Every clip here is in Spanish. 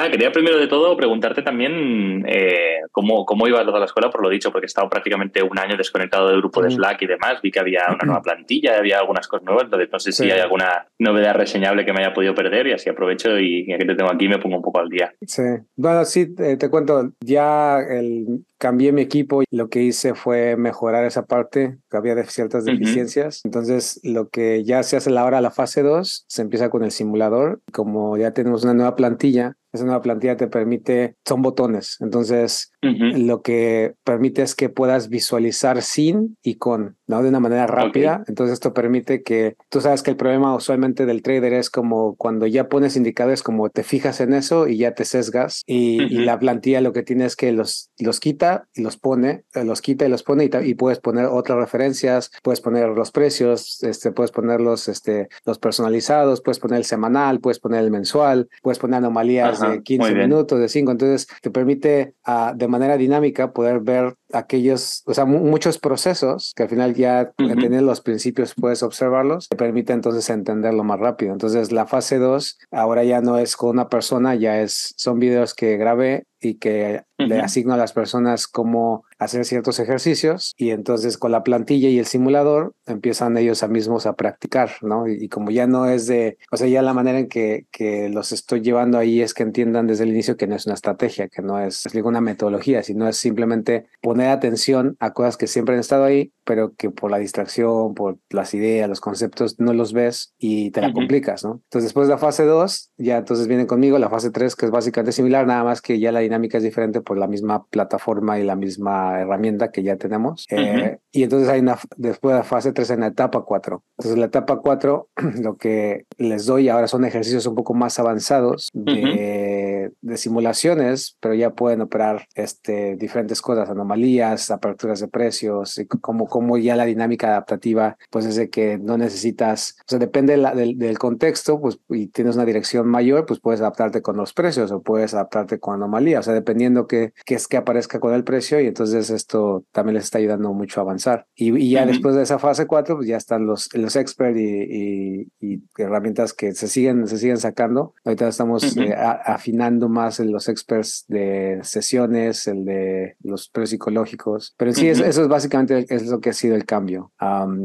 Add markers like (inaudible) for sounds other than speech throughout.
Nada, quería primero de todo preguntarte también eh, cómo, cómo iba toda la escuela, por lo dicho, porque he estado prácticamente un año desconectado del grupo de Slack y demás. Vi que había una nueva (clears throat) plantilla, había algunas cosas nuevas, entonces no sé si hay alguna novedad reseñable que me haya podido perder y así aprovecho y ya que te tengo aquí me pongo un poco al día. Sí, bueno, sí, te, te cuento, ya el, cambié mi equipo y lo que hice fue mejorar esa parte, que había ciertas deficiencias. Entonces, lo que ya se hace ahora la fase 2, se empieza con el simulador. Como ya tenemos una nueva plantilla, esa nueva plantilla te permite, son botones, entonces lo que permite es que puedas visualizar sin y con, ¿no? De una manera rápida. Entonces esto permite que, tú sabes que el problema usualmente del trader es como cuando ya pones indicadores, como te fijas en eso y ya te sesgas y, la plantilla lo que tiene es que los, los quita y los pone, eh, los quita y los pone y, puedes poner otras referencias, puedes poner los precios, este, puedes poner los, este, los personalizados, puedes poner el semanal, puedes poner el mensual, puedes poner anomalías de 15 minutos, de 5. Entonces, te permite uh, de manera dinámica poder ver aquellos, o sea, muchos procesos que al final ya uh teniendo los principios puedes observarlos, te permite entonces entenderlo más rápido. Entonces, la fase 2 ahora ya no es con una persona, ya es, son videos que grabé y que le asigno a las personas cómo hacer ciertos ejercicios y entonces con la plantilla y el simulador empiezan ellos a mismos a practicar, ¿no? Y, como ya no es de, o sea, ya la manera en que, que los estoy llevando ahí es que entiendan desde el inicio que no es una estrategia, que no es, es ninguna metodología, sino es simplemente poner atención a cosas que siempre han estado ahí, pero que por la distracción, por las ideas, los conceptos, no los ves y te la complicas, ¿no? Entonces después de la fase 2, ya entonces vienen conmigo la fase 3, que es básicamente similar, nada más que ya la dinámica es diferente por la misma plataforma y la misma herramienta que ya tenemos. Eh, y entonces hay una, después de la fase 3 en la etapa 4. Entonces la etapa 4, (clears throat) lo que les doy ahora son ejercicios un poco más avanzados de, de simulaciones, pero ya pueden operar este, diferentes cosas, anomalías, aperturas de precios, y como, como ya la dinámica adaptativa, pues es de que no necesitas, o sea, depende del, del contexto, pues y tienes una dirección mayor, pues puedes adaptarte con los precios o puedes adaptarte con anomalías o sea, dependiendo qué que es que aparezca con el precio y entonces esto también les está ayudando mucho a avanzar. Y, ya después de esa fase 4, pues ya están los, los experts y, y, herramientas que se siguen, se siguen sacando. Ahorita estamos eh, afinando más en los experts de sesiones, el de los psicológicos, pero sí, eso, es básicamente es lo que ha sido el cambio.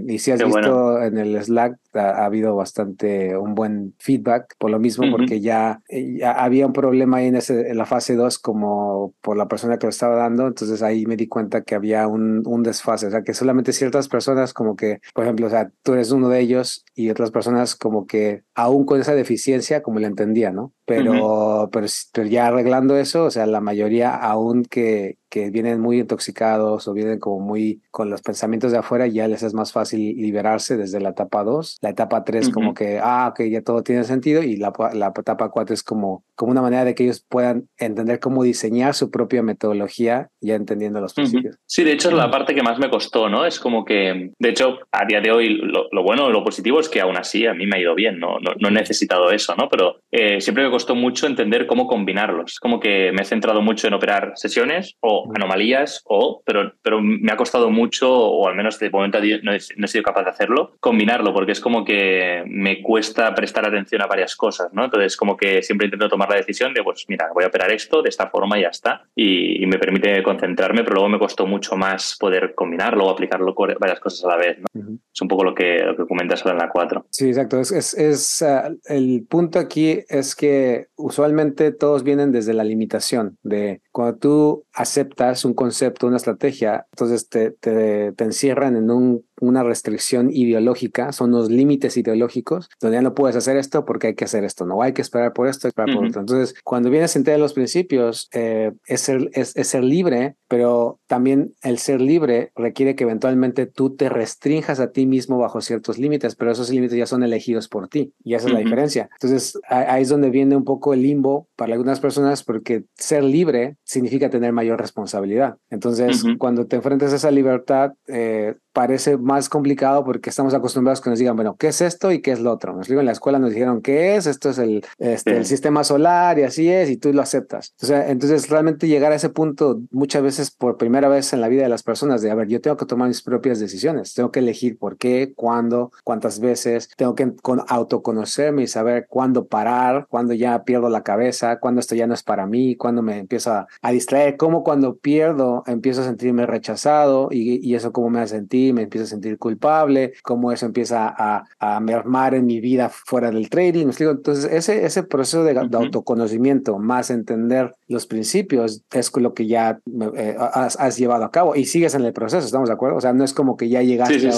y si has visto en el Slack, ha, habido bastante un buen feedback por lo mismo, porque ya, ya, había un problema ahí en, ese, en la fase 2 como por la persona que lo estaba dando, entonces ahí me di cuenta que había un, un desfase, o sea, que solamente ciertas personas como que, por ejemplo, o sea, tú eres uno de ellos y otras personas como que aún con esa deficiencia como la entendía, ¿no? Pero, pero, pero, ya arreglando eso, o sea, la mayoría aún que, que vienen muy intoxicados o vienen como muy con los pensamientos de afuera, ya les es más fácil liberarse desde la etapa 2. La etapa 3 como que, ah, ok, ya todo tiene sentido y la, la etapa 4 es como, como una manera de que ellos puedan entender cómo diseñar su propia metodología ya entendiendo los principios. Sí, de hecho es la parte que más me costó, ¿no? Es como que, de hecho, a día de hoy lo, lo bueno, lo positivo es que aún así a mí me ha ido bien, no, no, no he necesitado eso, ¿no? Pero eh, siempre me costó mucho entender cómo combinarlos. Como que me he centrado mucho en operar sesiones o anomalías, o, pero, pero me ha costado mucho, o al menos de momento no he, no he sido capaz de hacerlo, combinarlo, porque es como que me cuesta prestar atención a varias cosas, ¿no? Entonces, como que siempre intento tomar la decisión de, pues mira, voy a operar esto de esta forma y ya está. Y, me permite concentrarme, pero luego me costó mucho más poder combinarlo o aplicarlo varias cosas a la vez, ¿no? Es un poco lo que, lo que comentas en la 4. Sí, exacto. Es, es, uh, el punto aquí es que usualmente todos vienen desde la limitación de cuando tú aceptas un concepto, una estrategia, entonces te, te encierran en un una restricción ideológica, son los límites ideológicos, donde ya no puedes hacer esto porque hay que hacer esto, no hay que esperar por esto, esperar por otro. Entonces, cuando vienes a entender los principios, eh, es, ser, es, ser libre, pero también el ser libre requiere que eventualmente tú te restrinjas a ti mismo bajo ciertos límites, pero esos límites ya son elegidos por ti y esa es la diferencia. Entonces, ahí es donde viene un poco el limbo para algunas personas porque ser libre significa tener mayor responsabilidad. Entonces, cuando te enfrentas a esa libertad, eh, parece más complicado porque estamos acostumbrados que nos digan, bueno, ¿qué es esto y qué es lo otro? Nos digo, en la escuela nos dijeron qué es, esto es el, este, el sistema solar y así es, y tú lo aceptas. O sea, entonces realmente llegar a ese punto muchas veces por primera vez en la vida de las personas de, a ver, yo tengo que tomar mis propias decisiones, tengo que elegir por qué, cuándo, cuántas veces, tengo que con, autoconocerme y saber cuándo parar, cuándo ya pierdo la cabeza, cuándo esto ya no es para mí, cuándo me empiezo a, a distraer, cómo cuando pierdo empiezo a sentirme rechazado y, y eso cómo me hace sentir, me empiezo a sentir culpable, cómo eso empieza a, a mermar en mi vida fuera del trading. Entonces, ese, ese proceso de, autoconocimiento más entender los principios es lo que ya eh, has, llevado a cabo y sigues en el proceso, ¿estamos de acuerdo? O sea, no es como que ya llegaste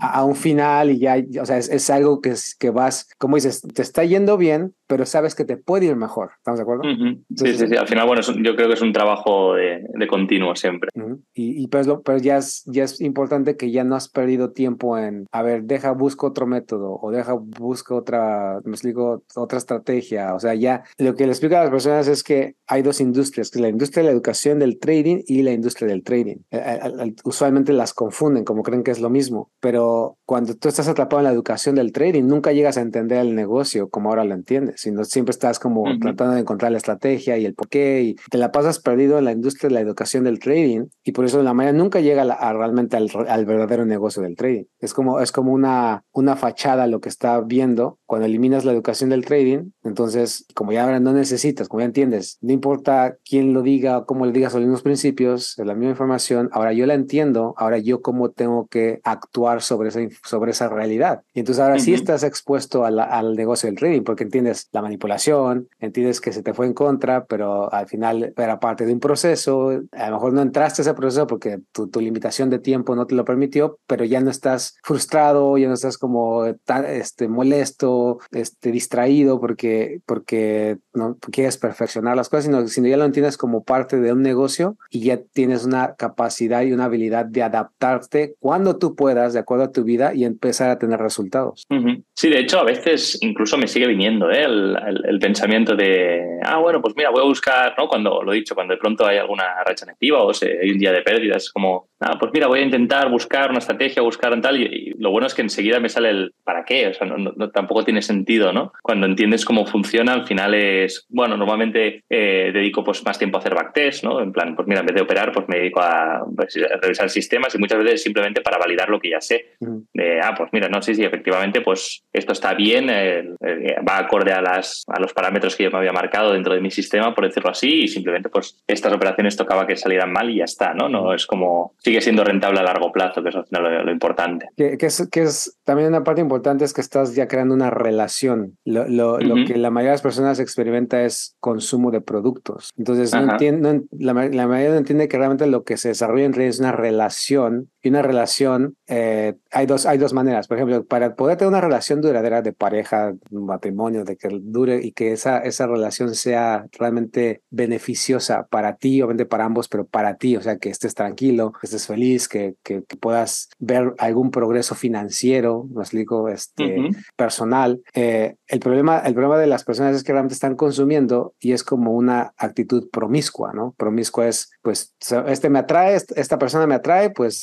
a, un, final y ya, o sea, es, algo que, que vas, como dices, te está yendo bien, pero sabes que te puede ir mejor, ¿estamos de acuerdo? sí, sí, sí, al final, bueno, yo creo que es un trabajo de, de continuo siempre. Y, y pues, lo, pero ya es, ya es importante que ya no has perdido tiempo en, a ver, deja, busco otro método o deja, busco otra, me explico, otra estrategia. O sea, ya lo que le explico a las personas es que hay dos industrias, que es la industria de la educación del trading y la industria del trading. Eh, eh, usualmente las confunden como creen que es lo mismo, pero cuando tú estás atrapado en la educación del trading, nunca llegas a entender el negocio como ahora lo entiendes, sino siempre estás como tratando de encontrar la estrategia y el por qué y te la pasas perdido en la industria de la educación del trading y por eso la mayoría nunca llega a, realmente al, al, verdadero negocio del trading. Es como, es como una, una fachada lo que está viendo cuando eliminas la educación del trading. Entonces, como ya ahora no necesitas, como ya entiendes, no importa quién lo diga, cómo lo digas, los mismos principios, la misma información. Ahora yo la entiendo, ahora yo cómo tengo que actuar sobre esa, sobre esa realidad. Y entonces ahora sí estás expuesto al negocio del trading porque entiendes la manipulación, entiendes que se te fue en contra, pero al final era parte de un proceso. A lo mejor no entraste a ese proceso porque tu, tu limitación de tiempo no te lo permitió, pero ya no estás frustrado, ya no estás como tan, este, molesto, este, distraído porque, porque no quieres perfeccionar las cosas, sino, sino ya lo entiendes como parte de un negocio y ya tienes una capacidad y una habilidad de adaptarte cuando tú puedas, de acuerdo a tu vida, y empezar a tener resultados. Sí, de hecho, a veces incluso me sigue viniendo ¿eh? el, el, pensamiento de, ah, bueno, pues mira, voy a buscar, ¿no? Cuando lo he dicho, cuando de pronto hay alguna racha negativa o se, hay un día de pérdidas, como, ah, pues mira, voy a intentar buscar una estrategia, buscar un tal, y, lo bueno es que enseguida me sale el para qué, o sea, no, tampoco tiene sentido, ¿no? Cuando entiendes cómo funciona, al final es, bueno, normalmente eh, dedico pues más tiempo a hacer backtest, ¿no? En plan, pues mira, en vez de operar, pues me dedico a, pues, revisar sistemas y muchas veces simplemente para validar lo que ya sé. De, ah, pues mira, no sé si efectivamente, pues esto está bien, va acorde a, las, a los parámetros que yo me había marcado dentro de mi sistema, por decirlo así, y simplemente pues estas operaciones tocaba que salieran mal y ya está, ¿no? No es como, sigue siendo rentable a largo plazo, que es lo, lo importante. Que, que, es, que es también una parte importante es que estás ya creando una relación. Lo, lo, lo que la mayoría de las personas experimenta es consumo de productos. Entonces, no entiendo, la, la, mayoría no entiende que realmente lo que se desarrolla en realidad es una relación y una relación, eh, hay, dos, hay dos maneras. Por ejemplo, para poder tener una relación duradera de pareja, matrimonio, de que dure y que esa, esa relación sea realmente beneficiosa para ti, obviamente para ambos, pero para ti, o sea, que estés tranquilo, que estés feliz, que, que, puedas ver algún progreso financiero, me explico, este, personal. Eh, el, problema, el problema de las personas es que realmente están consumiendo y es como una actitud promiscua, ¿no? Promiscua es, pues, este me atrae, esta persona me atrae, pues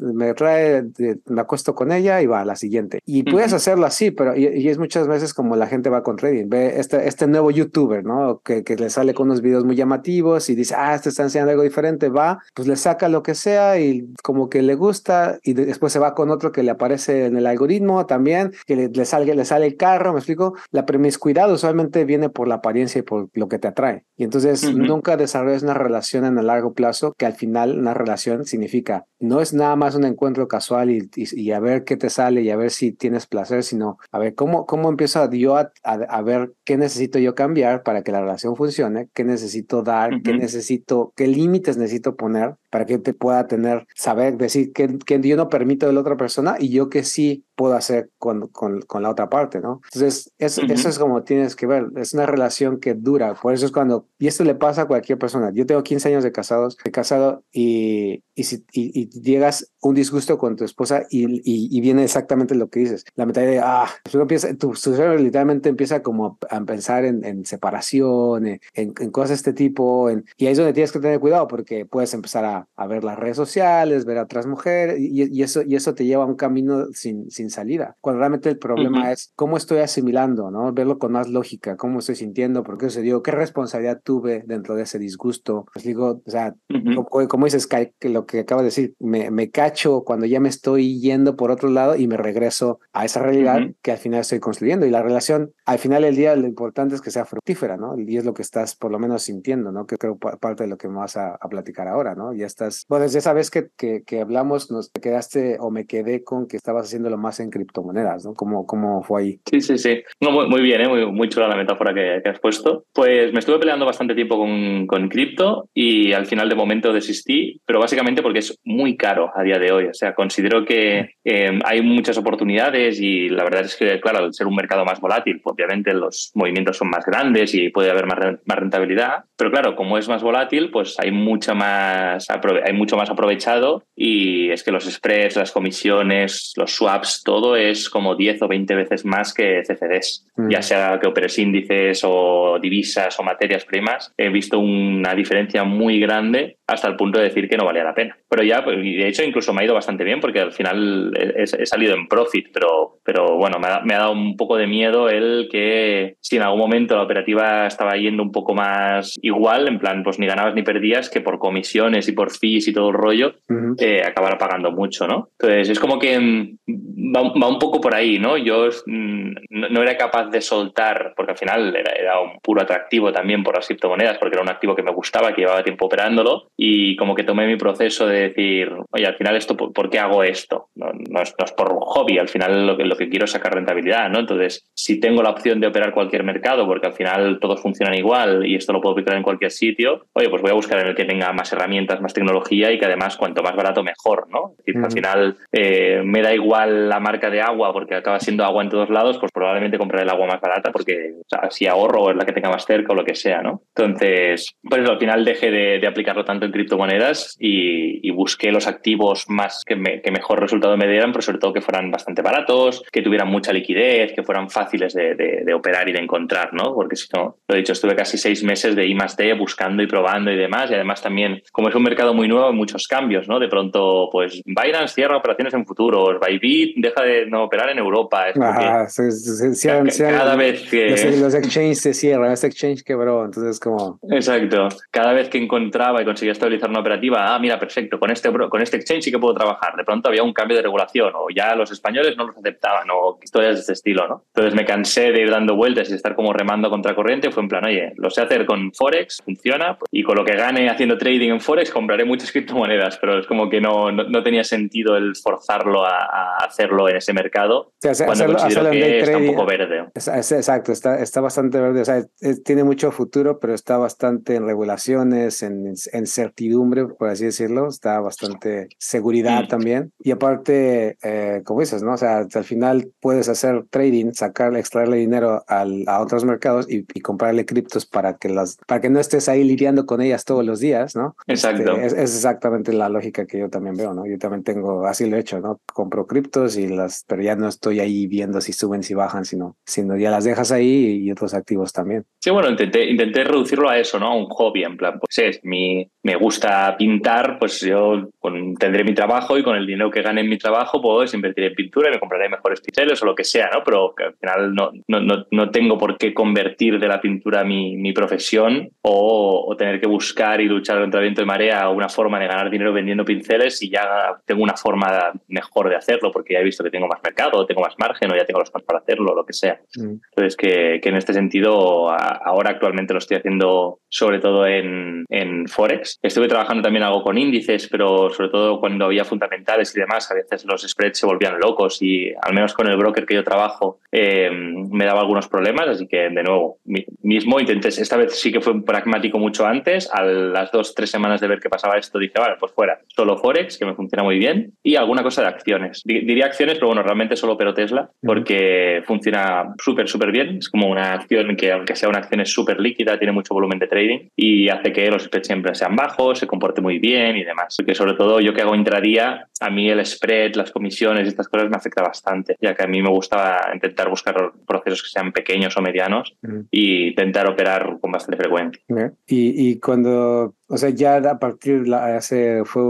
me trae, me acuesto con ella y va a la siguiente. Y puedes hacerlo así, pero y, es muchas veces como la gente va con trading, ve este, este nuevo youtuber, ¿no? Que, que le sale con unos videos muy llamativos y dice, ah, este está enseñando algo diferente, va, pues le saca lo que sea y como que le gusta y después se va con otro que le aparece en el algoritmo también, que le, le, sale, le sale el carro, me explico, la promiscuidad usualmente viene por la apariencia y por lo que te atrae. Y entonces nunca desarrollas una relación en el largo plazo que al final una relación significa no es nada más un encuentro casual y, y, a ver qué te sale y a ver si tienes placer, sino a ver cómo, cómo empiezo yo a, a, ver qué necesito yo cambiar para que la relación funcione, qué necesito dar, qué necesito, qué límites necesito poner para que te pueda tener, saber, decir que, que yo no permito de la otra persona y yo que sí puedo hacer con, con, con la otra parte, ¿no? Entonces, eso es como tienes que ver, es una relación que dura, por eso es cuando, y esto le pasa a cualquier persona, yo tengo 15 años de casados, de casado y, y, si, y, llegas un disgusto con tu esposa y, y, viene exactamente lo que dices, la mitad de, ah, empieza, tu, cerebro literalmente empieza como a pensar en, en separación, en, en, cosas de este tipo, en, y ahí es donde tienes que tener cuidado porque puedes empezar a a, a ver las redes sociales, ver a otras mujeres, y, eso, y eso te lleva a un camino sin, sin salida. Cuando realmente el problema es cómo estoy asimilando, ¿no? Verlo con más lógica, cómo estoy sintiendo, por qué sucedió, qué responsabilidad tuve dentro de ese disgusto. Pues digo, o sea, como, dices, que lo que acabo de decir, me, me, cacho cuando ya me estoy yendo por otro lado y me regreso a esa realidad que al final estoy construyendo. Y la relación, al final del día, lo importante es que sea fructífera, ¿no? Y es lo que estás por lo menos sintiendo, ¿no? Que creo parte de lo que me vas a, platicar ahora, ¿no? Ya estás, bueno, desde esa vez que, que, que, hablamos, nos quedaste o me quedé con que estabas haciéndolo más en criptomonedas, ¿no? ¿Cómo, cómo fue ahí? Sí, sí, sí. No, muy, muy bien, ¿eh? muy, muy chula la metáfora que, que, has puesto. Pues me estuve peleando bastante tiempo con, con cripto y al final de momento desistí, pero básicamente porque es muy caro a día de hoy. O sea, considero que eh, hay muchas oportunidades y la verdad es que, claro, al ser un mercado más volátil, pues obviamente los movimientos son más grandes y puede haber más, más rentabilidad. Pero claro, como es más volátil, pues hay, mucha más, hay mucho más aprovechado y es que los spreads, las comisiones, los swaps, todo es como 10 o 20 veces más que CFDs. Mm. Ya sea que operes índices o divisas o materias primas, he visto una diferencia muy grande hasta el punto de decir que no valía la pena. Pero ya, pues, de hecho, incluso me ha ido bastante bien porque al final he, salido en profit, pero, pero bueno, me ha, me ha, dado un poco de miedo el que si en algún momento la operativa estaba yendo un poco más igual, en plan, pues ni ganabas ni perdías, que por comisiones y por fees y todo el rollo, eh, acabara pagando mucho, ¿no? Entonces, es como que mm, va, un poco por ahí, ¿no? Yo mm, no, era capaz de soltar, porque al final era, era un puro atractivo también por las criptomonedas, porque era un activo que me gustaba, que llevaba tiempo operándolo y como que tomé mi proceso de decir, oye, al final esto, ¿por, qué hago esto? No, es, por hobby, al final lo que, lo que quiero es sacar rentabilidad, ¿no? Entonces, si tengo la opción de operar cualquier mercado, porque al final todos funcionan igual y esto lo puedo aplicar en cualquier sitio, oye, pues voy a buscar en el que tenga más herramientas, más tecnología y que además cuanto más barato mejor, ¿no? Es decir, al final eh, me da igual la marca de agua porque acaba siendo agua en todos lados, pues probablemente compraré el agua más barata porque si ahorro es la que tenga más cerca o lo que sea, ¿no? Entonces, pues al final dejé de aplicarlo tanto en criptomonedas y, busqué los activos más que, mejor resultado me dieran, pero sobre todo que fueran bastante baratos, que tuvieran mucha liquidez, que fueran fáciles de, operar y de encontrar, ¿no? Porque si no, lo he dicho, estuve casi seis meses de I más D buscando y probando y demás, y además también, como es un mercado muy nuevo, hay muchos cambios, ¿no? De pronto, pues Binance cierra operaciones en futuros, Bybit deja de no operar en Europa. Ajá, cada vez que... Los, exchanges se cierran, este exchange quebró, entonces como... Exacto, cada vez que encontraba y conseguía estabilizar una operativa, ah, mira, perfecto, con este, con este exchange sí que puedo trabajar. De pronto había un cambio de regulación o ya los españoles no los aceptaban o historias de este estilo, ¿no? Entonces me cansé de ir dando vueltas y estar como remando contra corriente. Fue en plan, oye, lo sé hacer con Forex, funciona, y con lo que gane haciendo trading en Forex compraré muchas (laughs) criptomonedas, pero es como que no, no, tenía sentido el forzarlo a, hacerlo en ese mercado cuando considero que está un poco verde. exacto, está, está bastante verde. O sea, tiene mucho futuro, pero está bastante en regulaciones, en, en certidumbre, por así decirlo, está bastante seguridad también. Y aparte, eh, como dices, ¿no? O sea, al final puedes hacer trading, sacarle, extraerle dinero al, a otros mercados y, comprarle criptos para que las, para que no estés ahí lidiando con ellas todos los días, ¿no? Exacto. Este, es, es, exactamente la lógica que yo también veo, ¿no? Yo también tengo, así lo he hecho, ¿no? Compro criptos y las, pero ya no estoy ahí viendo si suben, si bajan, sino, sino ya las dejas ahí y otros activos también. Sí, bueno, intenté, intenté reducirlo a eso, ¿no? A un hobby, en plan, pues es mi, me gusta pintar, pues yo tendré mi trabajo y con el dinero que gane en mi trabajo pues invertiré en pintura y me compraré mejores pinceles o lo que sea, ¿no? Pero que al final no, no, no, tengo por qué convertir de la pintura mi, mi profesión o, tener que buscar y luchar contra el viento de marea una forma de ganar dinero vendiendo pinceles y ya tengo una forma mejor de hacerlo porque ya he visto que tengo más mercado, tengo más margen o ya tengo los más para hacerlo o lo que sea. Mm. Entonces que, que, en este sentido ahora actualmente lo estoy haciendo sobre todo en, en Forex. Estuve trabajando también algo con índices, pero sobre todo cuando había fundamentales y demás, a veces los spreads se volvían locos y al menos con el broker que yo trabajo eh, me daba algunos problemas, así que de nuevo, mismo intenté, esta vez sí que fue pragmático mucho antes, a las dos, tres semanas de ver qué pasaba esto, dije, vale, pues fuera, solo Forex, que me funciona muy bien, y alguna cosa de acciones. Diría acciones, pero bueno, realmente solo opero Tesla, porque funciona súper, súper bien, es como una acción que aunque sea una acción es súper líquida, tiene mucho volumen de trading y hace que los spreads siempre sean bajos, se comporte muy bien y demás. Porque sobre todo yo que hago intradía, a mí el spread, las comisiones, estas cosas me afecta bastante, ya que a mí me gusta intentar buscar procesos que sean pequeños o medianos y intentar operar con bastante frecuencia. Y, y, cuando O sea, ya a partir de hace, fue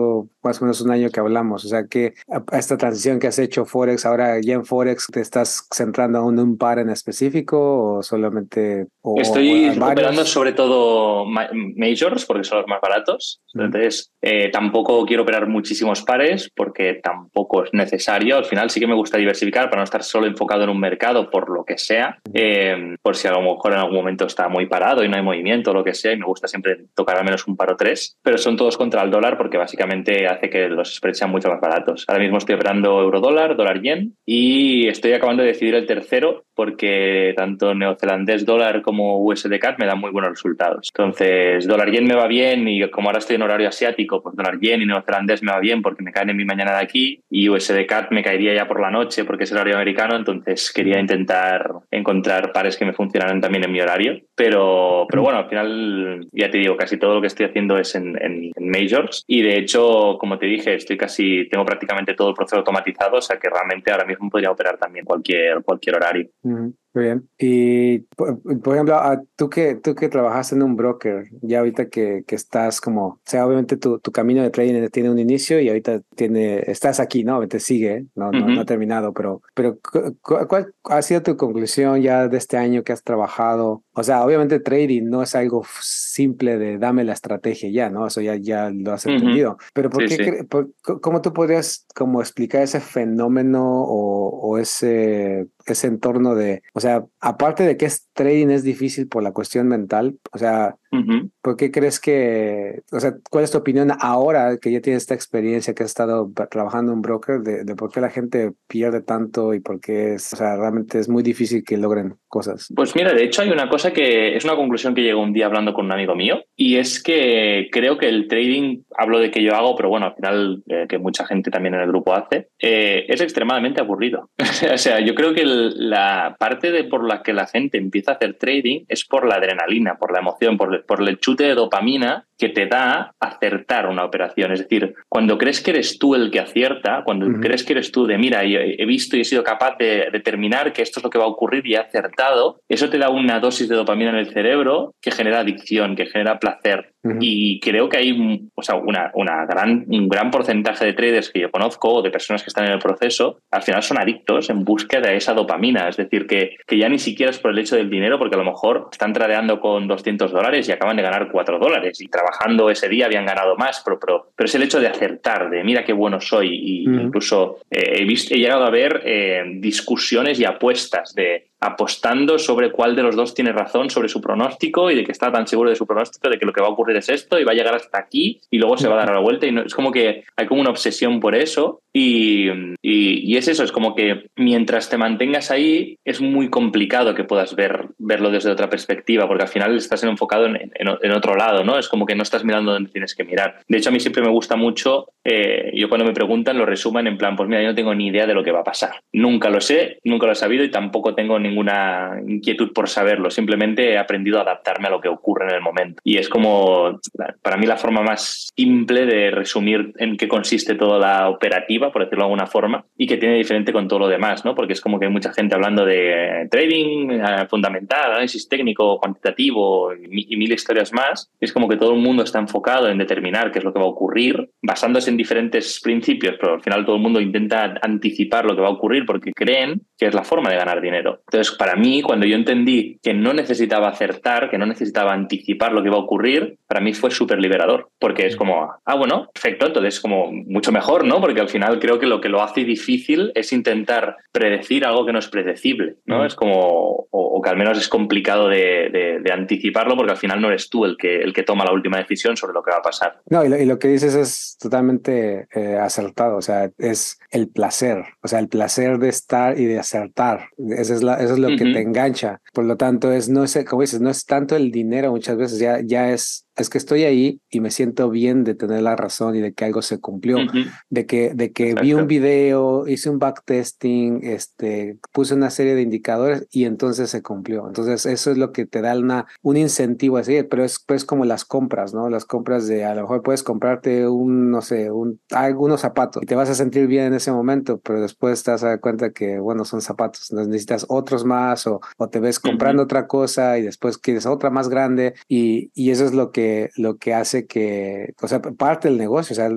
más o menos un año que hablamos, o sea, que esta transición que has hecho Forex, ahora ya en Forex, ¿te estás centrando en un par en específico o solamente... Estoy operando sobre todo majors porque son los más baratos, entonces eh, tampoco quiero operar muchísimos pares porque tampoco es necesario, al final sí que me gusta diversificar para no estar solo enfocado en un mercado por lo que sea, eh, por si a lo mejor en algún momento está muy parado y no hay movimiento o lo que sea, y me gusta siempre tocar al menos un par tres, pero son todos contra el dólar porque básicamente hace que los spreads sean mucho más baratos. Ahora mismo estoy operando euro-dólar, dólar-yen y estoy acabando de decidir el tercero porque tanto neozelandés dólar como USD CAD me dan muy buenos resultados. Entonces, dólar yen me va bien y como ahora estoy en horario asiático, pues dólar yen y neozelandés me va bien porque me caen en mi mañana de aquí y USD CAD me caería ya por la noche porque es el horario americano, entonces quería intentar encontrar pares que me funcionaran también en mi horario. Pero, pero bueno, al final, ya te digo, casi todo lo que estoy haciendo es en, en, en majors y de hecho, como te dije, estoy casi, tengo prácticamente todo el proceso automatizado, o sea que realmente ahora mismo podría operar también cualquier, cualquier horario. Muy bien. Y, por, ejemplo, ah, tú que, tú que trabajas en un broker, ya ahorita que, que estás como, o sea, obviamente tu, tu, camino de trading tiene un inicio y ahorita tiene, estás aquí, ¿no? Te sigue, no, no, no ha terminado, pero, pero ¿cuál ha sido tu conclusión ya de este año que has trabajado? O sea, obviamente trading no es algo simple de dame la estrategia ya, ¿no? Eso ya, ya lo has entendido. Pero ¿por Sí, qué, sí. por- ¿cómo tú podrías como explicar ese fenómeno o, o ese, ese entorno de, o sea, aparte de que es trading es difícil por la cuestión mental, o sea, Ujú. ¿por qué crees que, o sea, cuál es tu opinión ahora que ya tienes esta experiencia que has estado ba- trabajando en broker de, de por qué la gente pierde tanto y por qué es, o sea, realmente es muy difícil que logren cosas? Pues mira, de hecho hay una cosa que es una conclusión que llegó un día hablando con un amigo mío y es que creo que el trading, hablo de que yo hago, pero bueno, al final eh, que mucha gente también en el grupo hace, eh, es extremadamente aburrido. (laughs) o sea, yo creo que el- la parte de por la que la gente empieza a hacer trading es por la adrenalina, por la emoción, por, por el chute de dopamina que te da acertar una operación. Es decir, cuando crees que eres tú el que acierta, cuando crees que eres tú de, mira, he visto y he sido capaz de determinar que esto es lo que va a ocurrir y he acertado, eso te da una dosis de dopamina en el cerebro que genera adicción, que genera placer. Y creo que hay o sea, una, una gran, un gran porcentaje de traders que yo conozco o de personas que están en el proceso, al final son adictos en búsqueda de esa dopamina. Es decir, que, que ya ni siquiera es por el hecho del dinero, porque a lo mejor están tradeando con 200 dólares y acaban de ganar 4 dólares y trabajando ese día habían ganado más, pero, pero, pero es el hecho de acertar, de mira qué bueno soy. Y incluso eh, he, visto, he llegado a ver eh, discusiones y apuestas de apostando sobre cuál de los dos tiene razón sobre su pronóstico y de que está tan seguro de su pronóstico de que lo que va a ocurrir es esto y va a llegar hasta aquí y luego se va a dar la vuelta y no, es como que hay como una obsesión por eso y, y, y, es eso, es como que mientras te mantengas ahí es muy complicado que puedas ver, verlo desde otra perspectiva porque al final estás enfocado en, en, en otro lado, ¿no? Es como que no estás mirando donde tienes que mirar. De hecho, a mí siempre me gusta mucho, eh, yo cuando me preguntan lo resumen en plan, pues mira, yo no tengo ni idea de lo que va a pasar. Nunca lo sé, nunca lo he sabido y tampoco tengo ninguna inquietud por saberlo. Simplemente he aprendido a adaptarme a lo que ocurre en el momento. Y es como, para mí, la forma más simple de resumir en qué consiste toda la operativa, por decirlo de alguna forma, y que tiene diferente con todo lo demás, ¿no? Porque es como que hay mucha gente hablando de trading eh, fundamental, análisis técnico, cuantitativo y, mil historias más. Es como que todo el mundo está enfocado en determinar qué es lo que va a ocurrir, basándose en diferentes principios, pero al final todo el mundo intenta anticipar lo que va a ocurrir porque creen que es la forma de ganar dinero. Entonces, para mí, cuando yo entendí que no necesitaba acertar, que no necesitaba anticipar lo que iba a ocurrir, para mí fue súper liberador, porque es como, ah, bueno, perfecto, entonces como mucho mejor, ¿no? Porque al final creo que lo que lo hace difícil es intentar predecir algo que no es predecible, ¿no? Mm. Es como, o, o, que al menos es complicado de, de, de, anticiparlo, porque al final no eres tú el que, el que toma la última decisión sobre lo que va a pasar. No, y lo, y lo que dices es totalmente eh, acertado, o sea, es el placer, o sea, el placer de estar y de acertar, eso es, la, eso es lo uh -huh. que te engancha, por lo tanto, es, no es, como dices, no es tanto el dinero muchas veces, ya, ya es es que estoy ahí y me siento bien de tener la razón y de que algo se cumplió, uh -huh. de que, de que Exacto. vi un video, hice un backtesting, este, puse una serie de indicadores y entonces se cumplió. Entonces eso es lo que te da una, un incentivo a seguir, pero es pues como las compras, ¿no? Las compras de a lo mejor puedes comprarte un, no sé, un, algunos zapatos y te vas a sentir bien en ese momento, pero después te vas a dar cuenta que, bueno, son zapatos, entonces necesitas otros más o, o te ves comprando uh -huh. otra cosa y después quieres otra más grande y, y eso es lo que lo que hace que, o sea, parte del negocio, o sea,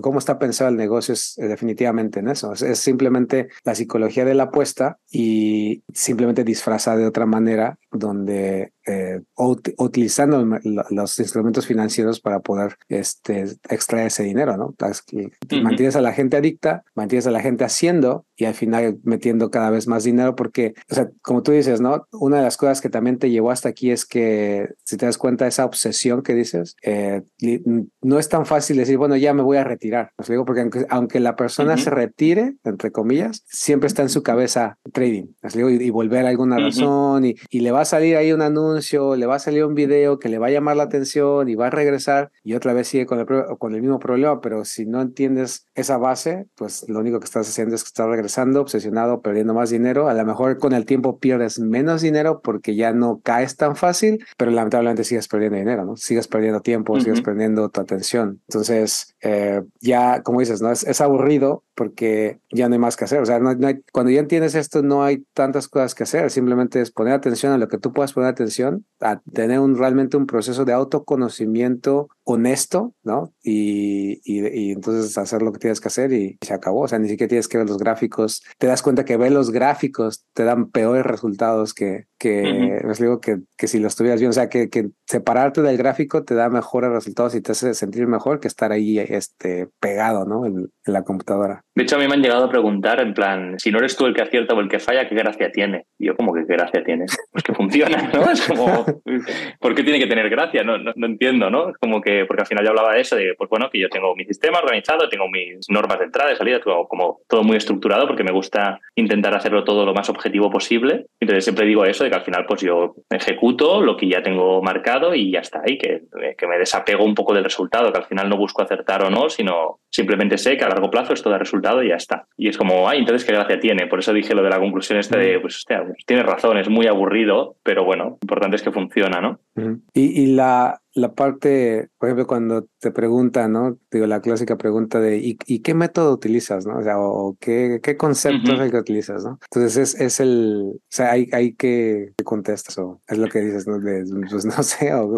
cómo está pensado el negocio es definitivamente en eso. Es, simplemente la psicología de la apuesta y simplemente disfrazada de otra manera donde eh, utilizando los instrumentos financieros para poder este, extraer ese dinero, ¿no? Mantienes a la gente adicta, mantienes a la gente haciendo y al final metiendo cada vez más dinero porque, o sea, como tú dices, ¿no? Una de las cosas que también te llevó hasta aquí es que, si te das cuenta, esa obsesión que dices, eh, no es tan fácil decir, bueno, ya me voy a retirar. Digo porque aunque, la persona se retire, entre comillas, siempre está en su cabeza trading, digo, y, volver a alguna razón y, y le va a salir ahí un anuncio, le va a salir un video que le va a llamar la atención y va a regresar y otra vez sigue con el, con el mismo problema, pero si no entiendes esa base, pues lo único que estás haciendo es que estás regresando, obsesionado, perdiendo más dinero. A lo mejor con el tiempo pierdes menos dinero porque ya no caes tan fácil, pero lamentablemente sigues perdiendo dinero, ¿no? Sigues perdiendo tiempo, sigues perdiendo tu atención. Entonces, eh, ya, como dices, ¿no? Es, es aburrido porque ya no hay más que hacer. O sea, no, hay, cuando ya entiendes esto, no hay tantas cosas que hacer. Simplemente es poner atención a lo que tú puedas poner atención, a tener un, realmente un proceso de autoconocimiento honesto, ¿no? Y, y, entonces hacer lo que tienes que hacer y, se acabó. O sea, ni siquiera tienes que ver los gráficos. Te das cuenta que ver los gráficos te dan peores resultados que, que les digo que, que si lo estuvieras viendo. O sea, que, que separarte del gráfico te da mejores resultados y te hace sentir mejor que estar ahí este, pegado, ¿no? en la computadora. De hecho, a mí me han llegado a preguntar en plan, si no eres tú el que acierta o el que falla, ¿qué gracia tiene? Y yo, como que qué gracia tiene? (laughs) Pues que funciona, ¿no? Es como, (laughs) ¿por qué tiene que tener gracia? No, no, entiendo, ¿no? Es como que, porque al final yo hablaba de eso, de, pues bueno, que yo tengo mi sistema organizado, tengo mis normas de entrada y salida, todo, como todo muy estructurado, porque me gusta intentar hacerlo todo lo más objetivo posible. Entonces siempre digo eso, de que al final pues yo ejecuto lo que ya tengo marcado y ya está ahí, que, que me desapego un poco del resultado, que al final no busco acertar o no, sino simplemente sé que a largo plazo esto da resultado y ya está. Y es como, ay, entonces qué gracia tiene. Por eso dije lo de la conclusión esta de, mm. pues, hostia, pues, tienes razón, es muy aburrido, pero bueno, lo importante es que funciona, ¿no? Y, y la, la parte, por ejemplo, cuando te preguntan, ¿no? Digo, la clásica pregunta de ¿y, qué método utilizas, ¿no? O sea, o, qué, qué concepto es el que utilizas, ¿no? Entonces es, es el, o sea, hay, hay que, contestas o es lo que dices, ¿no? pues (laughs) no sé, o,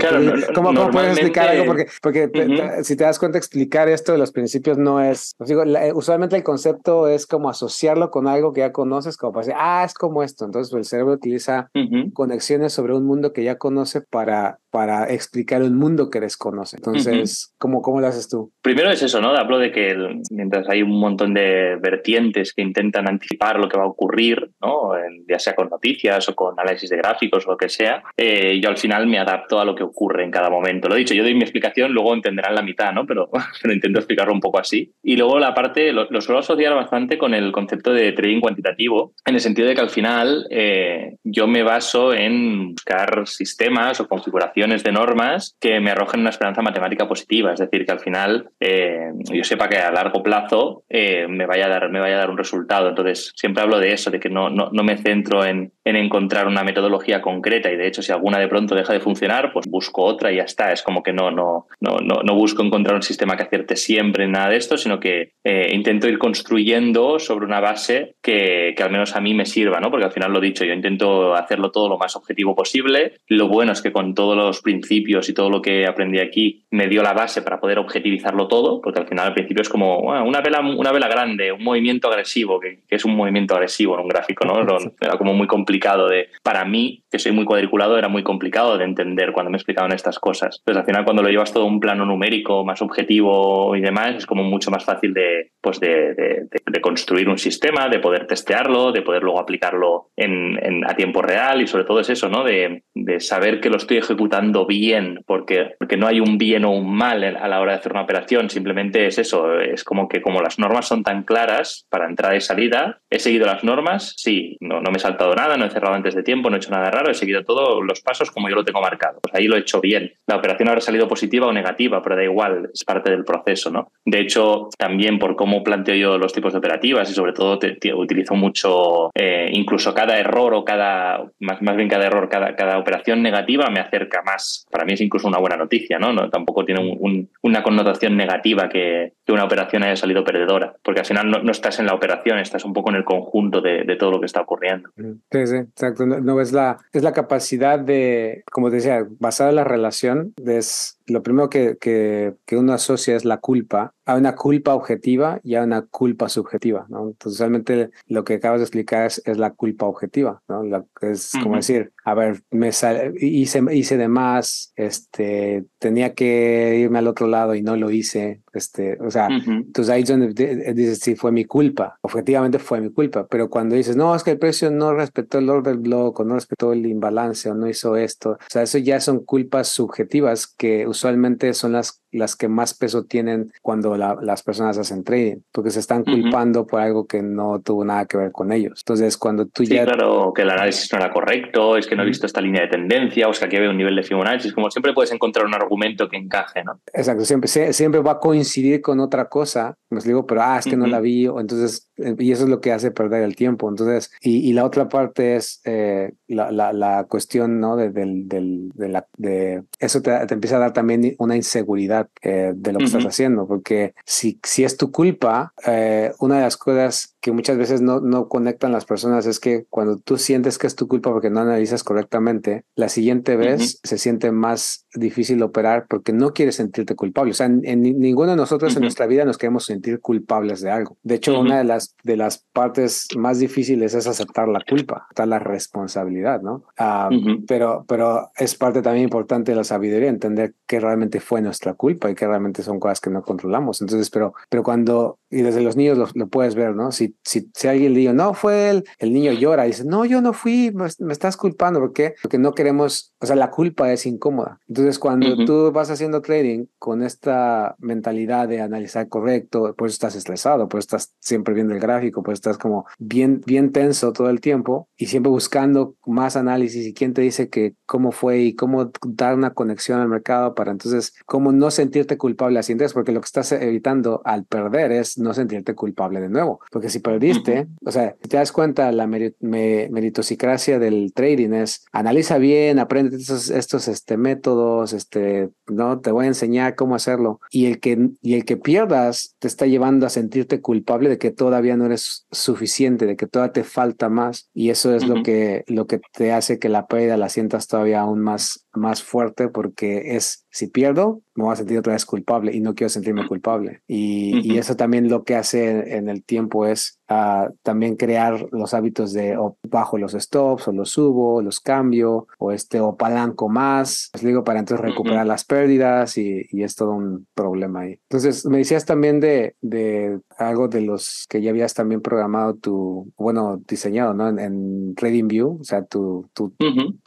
¿cómo, ¿cómo, puedes explicar algo? Porque, porque si te das cuenta, explicar esto de los principios no es, pues digo, usualmente el concepto es como asociarlo con algo que ya conoces, como para decir, ah, es como esto. Entonces el cerebro utiliza conexiones sobre un mundo que ya conoce para para explicar un mundo que desconoce. Entonces, ¿cómo, ¿cómo lo haces tú? Primero es eso, ¿no? Hablo de que mientras hay un montón de vertientes que intentan anticipar lo que va a ocurrir, ¿no? ya sea con noticias o con análisis de gráficos o lo que sea, eh, yo al final me adapto a lo que ocurre en cada momento. Lo he dicho, yo doy mi explicación, luego entenderán la mitad, ¿no? Pero, (laughs) pero intento explicarlo un poco así. Y luego la parte, lo, suelo asociar bastante con el concepto de trading cuantitativo, en el sentido de que al final eh, yo me baso en buscar sistemas o configuraciones de normas que me arrojen una esperanza matemática positiva, es decir, que al final eh, yo sepa que a largo plazo eh, me, vaya a dar, me vaya a dar un resultado. Entonces, siempre hablo de eso, de que no, no, no me centro en, en, encontrar una metodología concreta y de hecho si alguna de pronto deja de funcionar, pues busco otra y ya está. Es como que no, no, no, no, busco encontrar un sistema que acierte siempre en nada de esto, sino que eh, intento ir construyendo sobre una base que, que al menos a mí me sirva, ¿no? Porque al final lo he dicho, yo intento hacerlo todo lo más objetivo posible. Lo bueno es que con todos los principios y todo lo que aprendí aquí me dio la base para poder objetivizarlo todo, porque al final al principio es como una, vela, una vela grande, un movimiento agresivo, que, es un movimiento agresivo en un gráfico, ¿no? Era como muy complicado de, para mí, que soy muy cuadriculado, era muy complicado de entender cuando me explicaban estas cosas. Entonces al final cuando lo llevas todo a un plano numérico, más objetivo y demás, es como mucho más fácil de, pues de, de, construir un sistema, de poder testearlo, de poder luego aplicarlo en, a tiempo real y sobre todo es eso, ¿no? De, de saber que lo estoy ejecutando bien, porque, porque no hay un bien o un mal a la hora de hacer una operación, simplemente es eso, es como que como las normas son tan claras para entrada y salida, he seguido las normas, sí, no, no me he saltado nada, no he cerrado antes de tiempo, no he hecho nada raro, he seguido todos los pasos como yo lo tengo marcado, pues ahí lo he hecho bien. La operación habrá salido positiva o negativa, pero da igual, es parte del proceso, ¿no? De hecho, también por cómo planteo yo los tipos de operativas y sobre todo utilizo mucho, eh, incluso cada error o cada, más, más bien cada error, cada, cada operación negativa me acerca más para mí es incluso una buena noticia, ¿no? no tampoco tiene una connotación negativa que, una operación haya salido perdedora, porque al final no, estás en la operación, estás un poco en el conjunto de, todo lo que está ocurriendo. Sí, sí, exacto. No, es, la, es la capacidad de, como decía, basada en la relación, es lo primero que, que, que, uno asocia es la culpa a una culpa objetiva y a una culpa subjetiva, ¿no? Entonces, realmente lo que acabas de explicar es, es la culpa objetiva, ¿no? es como decir, a ver, me hice, hice de más, este, tenía que irme al otro lado y no lo hice, este, o sea, entonces ahí es donde dices, sí, fue mi culpa, objetivamente fue mi culpa, pero cuando dices, no, es que el precio no respetó el orden del bloque, no respetó el imbalance, o no hizo esto, o sea, eso ya son culpas subjetivas que usualmente son las las que más peso tienen cuando las personas hacen trading, porque se están culpando por algo que no tuvo nada que ver con ellos. Entonces, cuando tú sí, ya... claro, que el análisis no era correcto, es que no he visto esta línea de tendencia, o es que aquí había un nivel de Fibonacci, como siempre puedes encontrar un argumento que encaje, ¿no? Exacto, siempre, siempre va a coincidir con otra cosa, me digo, pero ah, es que no la vi, o entonces, eh, y eso es lo que hace perder el tiempo. Entonces, y, la otra parte es eh, la, la, cuestión, ¿no? De, de, la, de eso te, te empieza a dar también una inseguridad eh, de lo que estás haciendo, porque si, si es tu culpa, eh, una de las cosas que muchas veces no, no conectan las personas es que cuando tú sientes que es tu culpa porque no analizas correctamente, la siguiente vez se siente más difícil operar porque no quieres sentirte culpable. O sea, en, ninguno de nosotros en nuestra vida nos queremos sentir culpables de algo. De hecho, una de las, de las partes más difíciles es aceptar la culpa, aceptar la responsabilidad, ¿no? Ah, pero, pero es parte también importante de la sabiduría, entender que realmente fue nuestra culpa y que realmente son cosas que no controlamos. Entonces, pero, pero cuando, y desde los niños lo, lo puedes ver, ¿no? Si si, si alguien le dice, no, fue él, el niño llora y dice, no, yo no fui, me, estás culpando. ¿Por qué? Porque no queremos, o sea, la culpa es incómoda. Entonces, cuando tú vas haciendo trading con esta mentalidad de analizar correcto, pues estás estresado, pues estás siempre viendo el gráfico, pues estás como bien, bien tenso todo el tiempo y siempre buscando más análisis y quién te dice que cómo fue y cómo dar una conexión al mercado para entonces, cómo no sentirte culpable así. Entonces, porque lo que estás evitando al perder es no sentirte culpable de nuevo. Porque si perdiste, o sea, si te das cuenta, la meritocracia del trading es analiza bien, aprende estos, estos este, métodos, este, no te voy a enseñar cómo hacerlo. Y el que, y el que pierdas te está llevando a sentirte culpable de que todavía no eres suficiente, de que todavía te falta más. Y eso es lo, que, lo que te hace que la pérdida la sientas todavía aún más, más fuerte porque es si pierdo, me voy a sentir otra vez culpable y no quiero sentirme culpable. Y, y eso también lo que hace en el tiempo es uh, también crear los hábitos de o bajo los stops o los subo, los cambio o este o palanco más, les digo, para entonces recuperar las pérdidas y, y, es todo un problema ahí. Entonces, me decías también de, de algo de los que ya habías también programado tu, bueno, diseñado, ¿no? En, en View, o sea, tu, tu,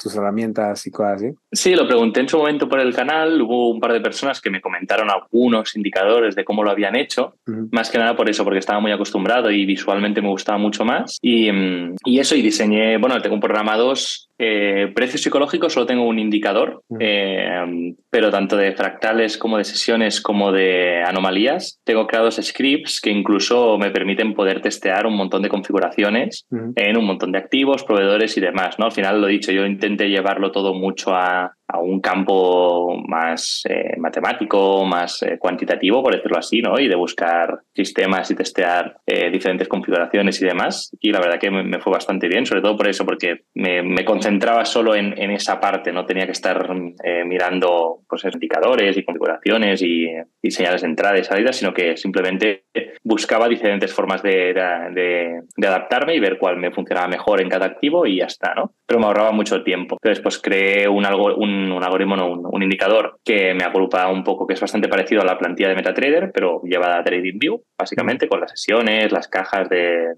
tus herramientas y cosas así. Sí, lo pregunté en su momento por el canal hubo un par de personas que me comentaron algunos indicadores de cómo lo habían hecho, más que nada por eso, porque estaba muy acostumbrado y visualmente me gustaba mucho más. Y, mm, y eso, y diseñé, bueno, tengo un programa 2 eh, precios psicológicos solo tengo un indicador, eh, pero tanto de fractales como de sesiones como de anomalías. Tengo creados scripts que incluso me permiten poder testear un montón de configuraciones en un montón de activos, proveedores y demás. ¿no? Al final lo he dicho, yo intenté llevarlo todo mucho a, a un campo más eh, matemático, más cuantitativo, por decirlo así, ¿no? y de buscar sistemas y testear diferentes configuraciones y demás. Y la verdad que me, fue bastante bien, sobre todo por eso, porque me, me concentré entraba solo en, esa parte, no tenía que estar eh, mirando pues, indicadores y configuraciones y, señales de entrada y salida, sino que simplemente buscaba diferentes formas de, adaptarme y ver cuál me funcionaba mejor en cada activo y ya está, ¿no? Pero me ahorraba mucho tiempo. Entonces, pues creé un, algo, un, algoritmo, un, indicador que me agrupa un poco, que es bastante parecido a la plantilla de MetaTrader, pero llevada a TradingView, básicamente, con las sesiones, las cajas de,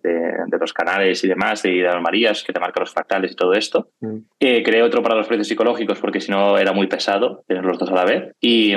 los canales y demás, de, de Marías, que te marca los fractales y todo esto. Mm. Eh, creé otro para los precios psicológicos porque si no era muy pesado tener los dos a la vez. Y,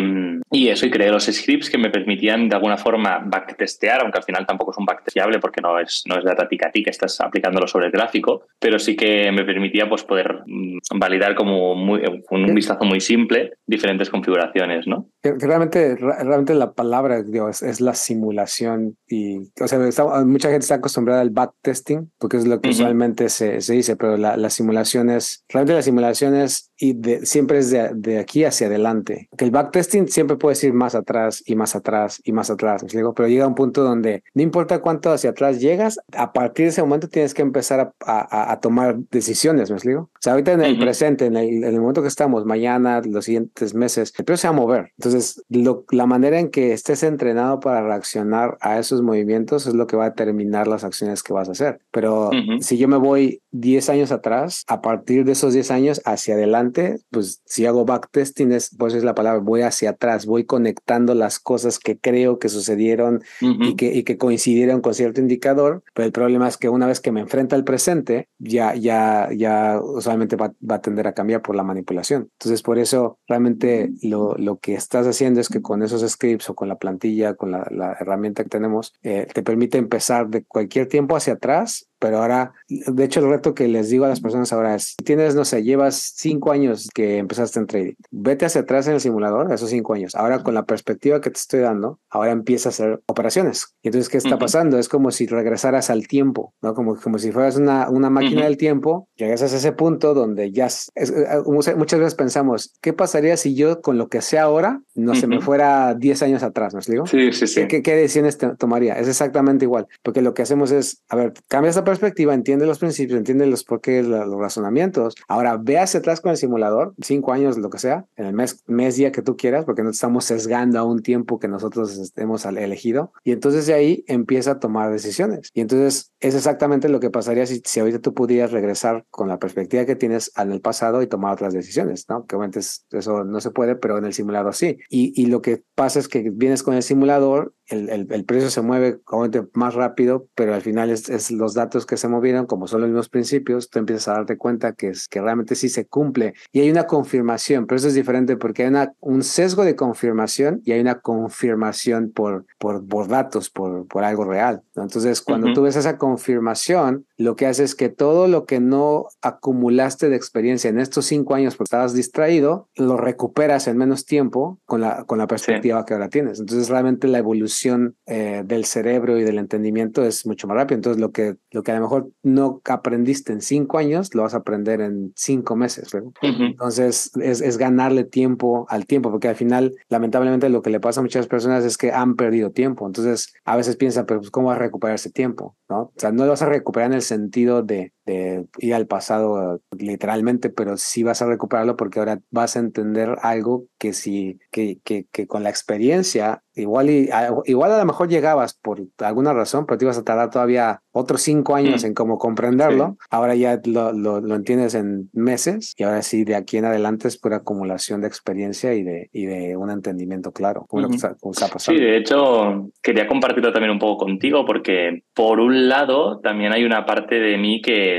y, eso, y creé los scripts que me permitían de alguna forma backtestear aunque al final tampoco es un backtesteable porque no es, no es data tic a ti que estás aplicándolo sobre el gráfico, pero sí que me permitía pues, poder mm, validar como muy, con un vistazo muy simple diferentes configuraciones, ¿no? realmente, realmente la palabra Dios, es, la simulación y, o sea, mucha gente está acostumbrada al backtesting porque es lo que usualmente se, se, dice, pero la, la simulación es, realmente la simulación es y de, siempre es de, de, aquí hacia adelante. Que el backtesting siempre puede ir más atrás y más atrás y más atrás, ¿me explico? Pero llega un punto donde no importa cuánto hacia atrás llegas, a partir de ese momento tienes que empezar a, a, tomar decisiones, ¿me explico? Sea, ahorita en el presente, en el, en el, momento que estamos, mañana, los siguientes meses, el precio se va a mover. Entonces, lo, la manera en que estés entrenado para reaccionar a esos movimientos es lo que va a determinar las acciones que vas a hacer. Pero si yo me voy 10 años atrás, a partir de esos 10 años hacia adelante, pues si hago backtesting, es, pues es la palabra, voy hacia atrás, voy conectando las cosas que creo que sucedieron y, que, y que coincidieron con cierto indicador, pero el problema es que una vez que me enfrenta al presente, ya, ya, ya usualmente va, va, a tender a cambiar por la manipulación. Entonces, por eso realmente lo, lo que estás haciendo es que con esos scripts o con la plantilla, con la, la herramienta que tenemos, eh, te permite empezar de cualquier tiempo hacia atrás pero ahora, de hecho, el reto que les digo a las personas ahora es, tienes, no sé, llevas cinco años que empezaste en trading, vete hacia atrás en el simulador, esos cinco años. Ahora, con la perspectiva que te estoy dando, ahora empieza a hacer operaciones. Y entonces, ¿qué está pasando? Es como si regresaras al tiempo, ¿no? Como, como si fueras una, una máquina del tiempo, llegas a ese punto donde ya, eh, muchas veces pensamos, ¿qué pasaría si yo con lo que sé ahora, no se me fuera 10 años atrás, ¿me explico? Sí, sí, sí. ¿Qué, qué, decisiones tomaría? Es exactamente igual, porque lo que hacemos es, a ver, cambia esta perspectiva, entiende los principios, entiende los porqués, los razonamientos. Ahora ve hacia atrás con el simulador, cinco años, lo que sea, en el mes, mes día que tú quieras, porque no estamos sesgando a un tiempo que nosotros hemos elegido. Y entonces de ahí empieza a tomar decisiones. Y entonces es exactamente lo que pasaría si, si ahorita tú pudieras regresar con la perspectiva que tienes en el pasado y tomar otras decisiones, ¿no? Que obviamente eso no se puede, pero en el simulador sí. Y, y lo que pasa es que vienes con el simulador el, el, el, precio se mueve obviamente más rápido, pero al final es, es, los datos que se movieron, como son los mismos principios, tú empiezas a darte cuenta que, es, que realmente sí se cumple. Y hay una confirmación, pero eso es diferente porque hay una, un sesgo de confirmación y hay una confirmación por, por, por datos, por, por algo real. ¿no? Entonces, cuando uh -huh. tú ves esa confirmación, lo que hace es que todo lo que no acumulaste de experiencia en estos cinco años porque estabas distraído, lo recuperas en menos tiempo con la, con la perspectiva sí. que ahora tienes. Entonces, realmente la evolución eh, del cerebro y del entendimiento es mucho más rápido. Entonces, lo que, lo que a lo mejor no aprendiste en cinco años, lo vas a aprender en cinco meses. Uh -huh. Entonces, es, es, ganarle tiempo al tiempo, porque al final, lamentablemente, lo que le pasa a muchas personas es que han perdido tiempo. Entonces, a veces piensan, pero pues, ¿cómo vas a recuperar ese tiempo? ¿no? O sea, no lo vas a recuperar en el sentido de, de ir al pasado literalmente, pero sí vas a recuperarlo porque ahora vas a entender algo que sí, que, que, que con la experiencia, igual, y, igual a lo mejor llegabas por alguna razón, pero te ibas a tardar todavía otros cinco años mm. en cómo comprenderlo. Sí. Ahora ya lo, lo, lo, entiendes en meses y ahora sí, de aquí en adelante es pura acumulación de experiencia y de, y de un entendimiento claro, como, uh -huh. lo que como está pasando. Sí, de hecho, quería compartirlo también un poco contigo porque por un lado también hay una parte de mí que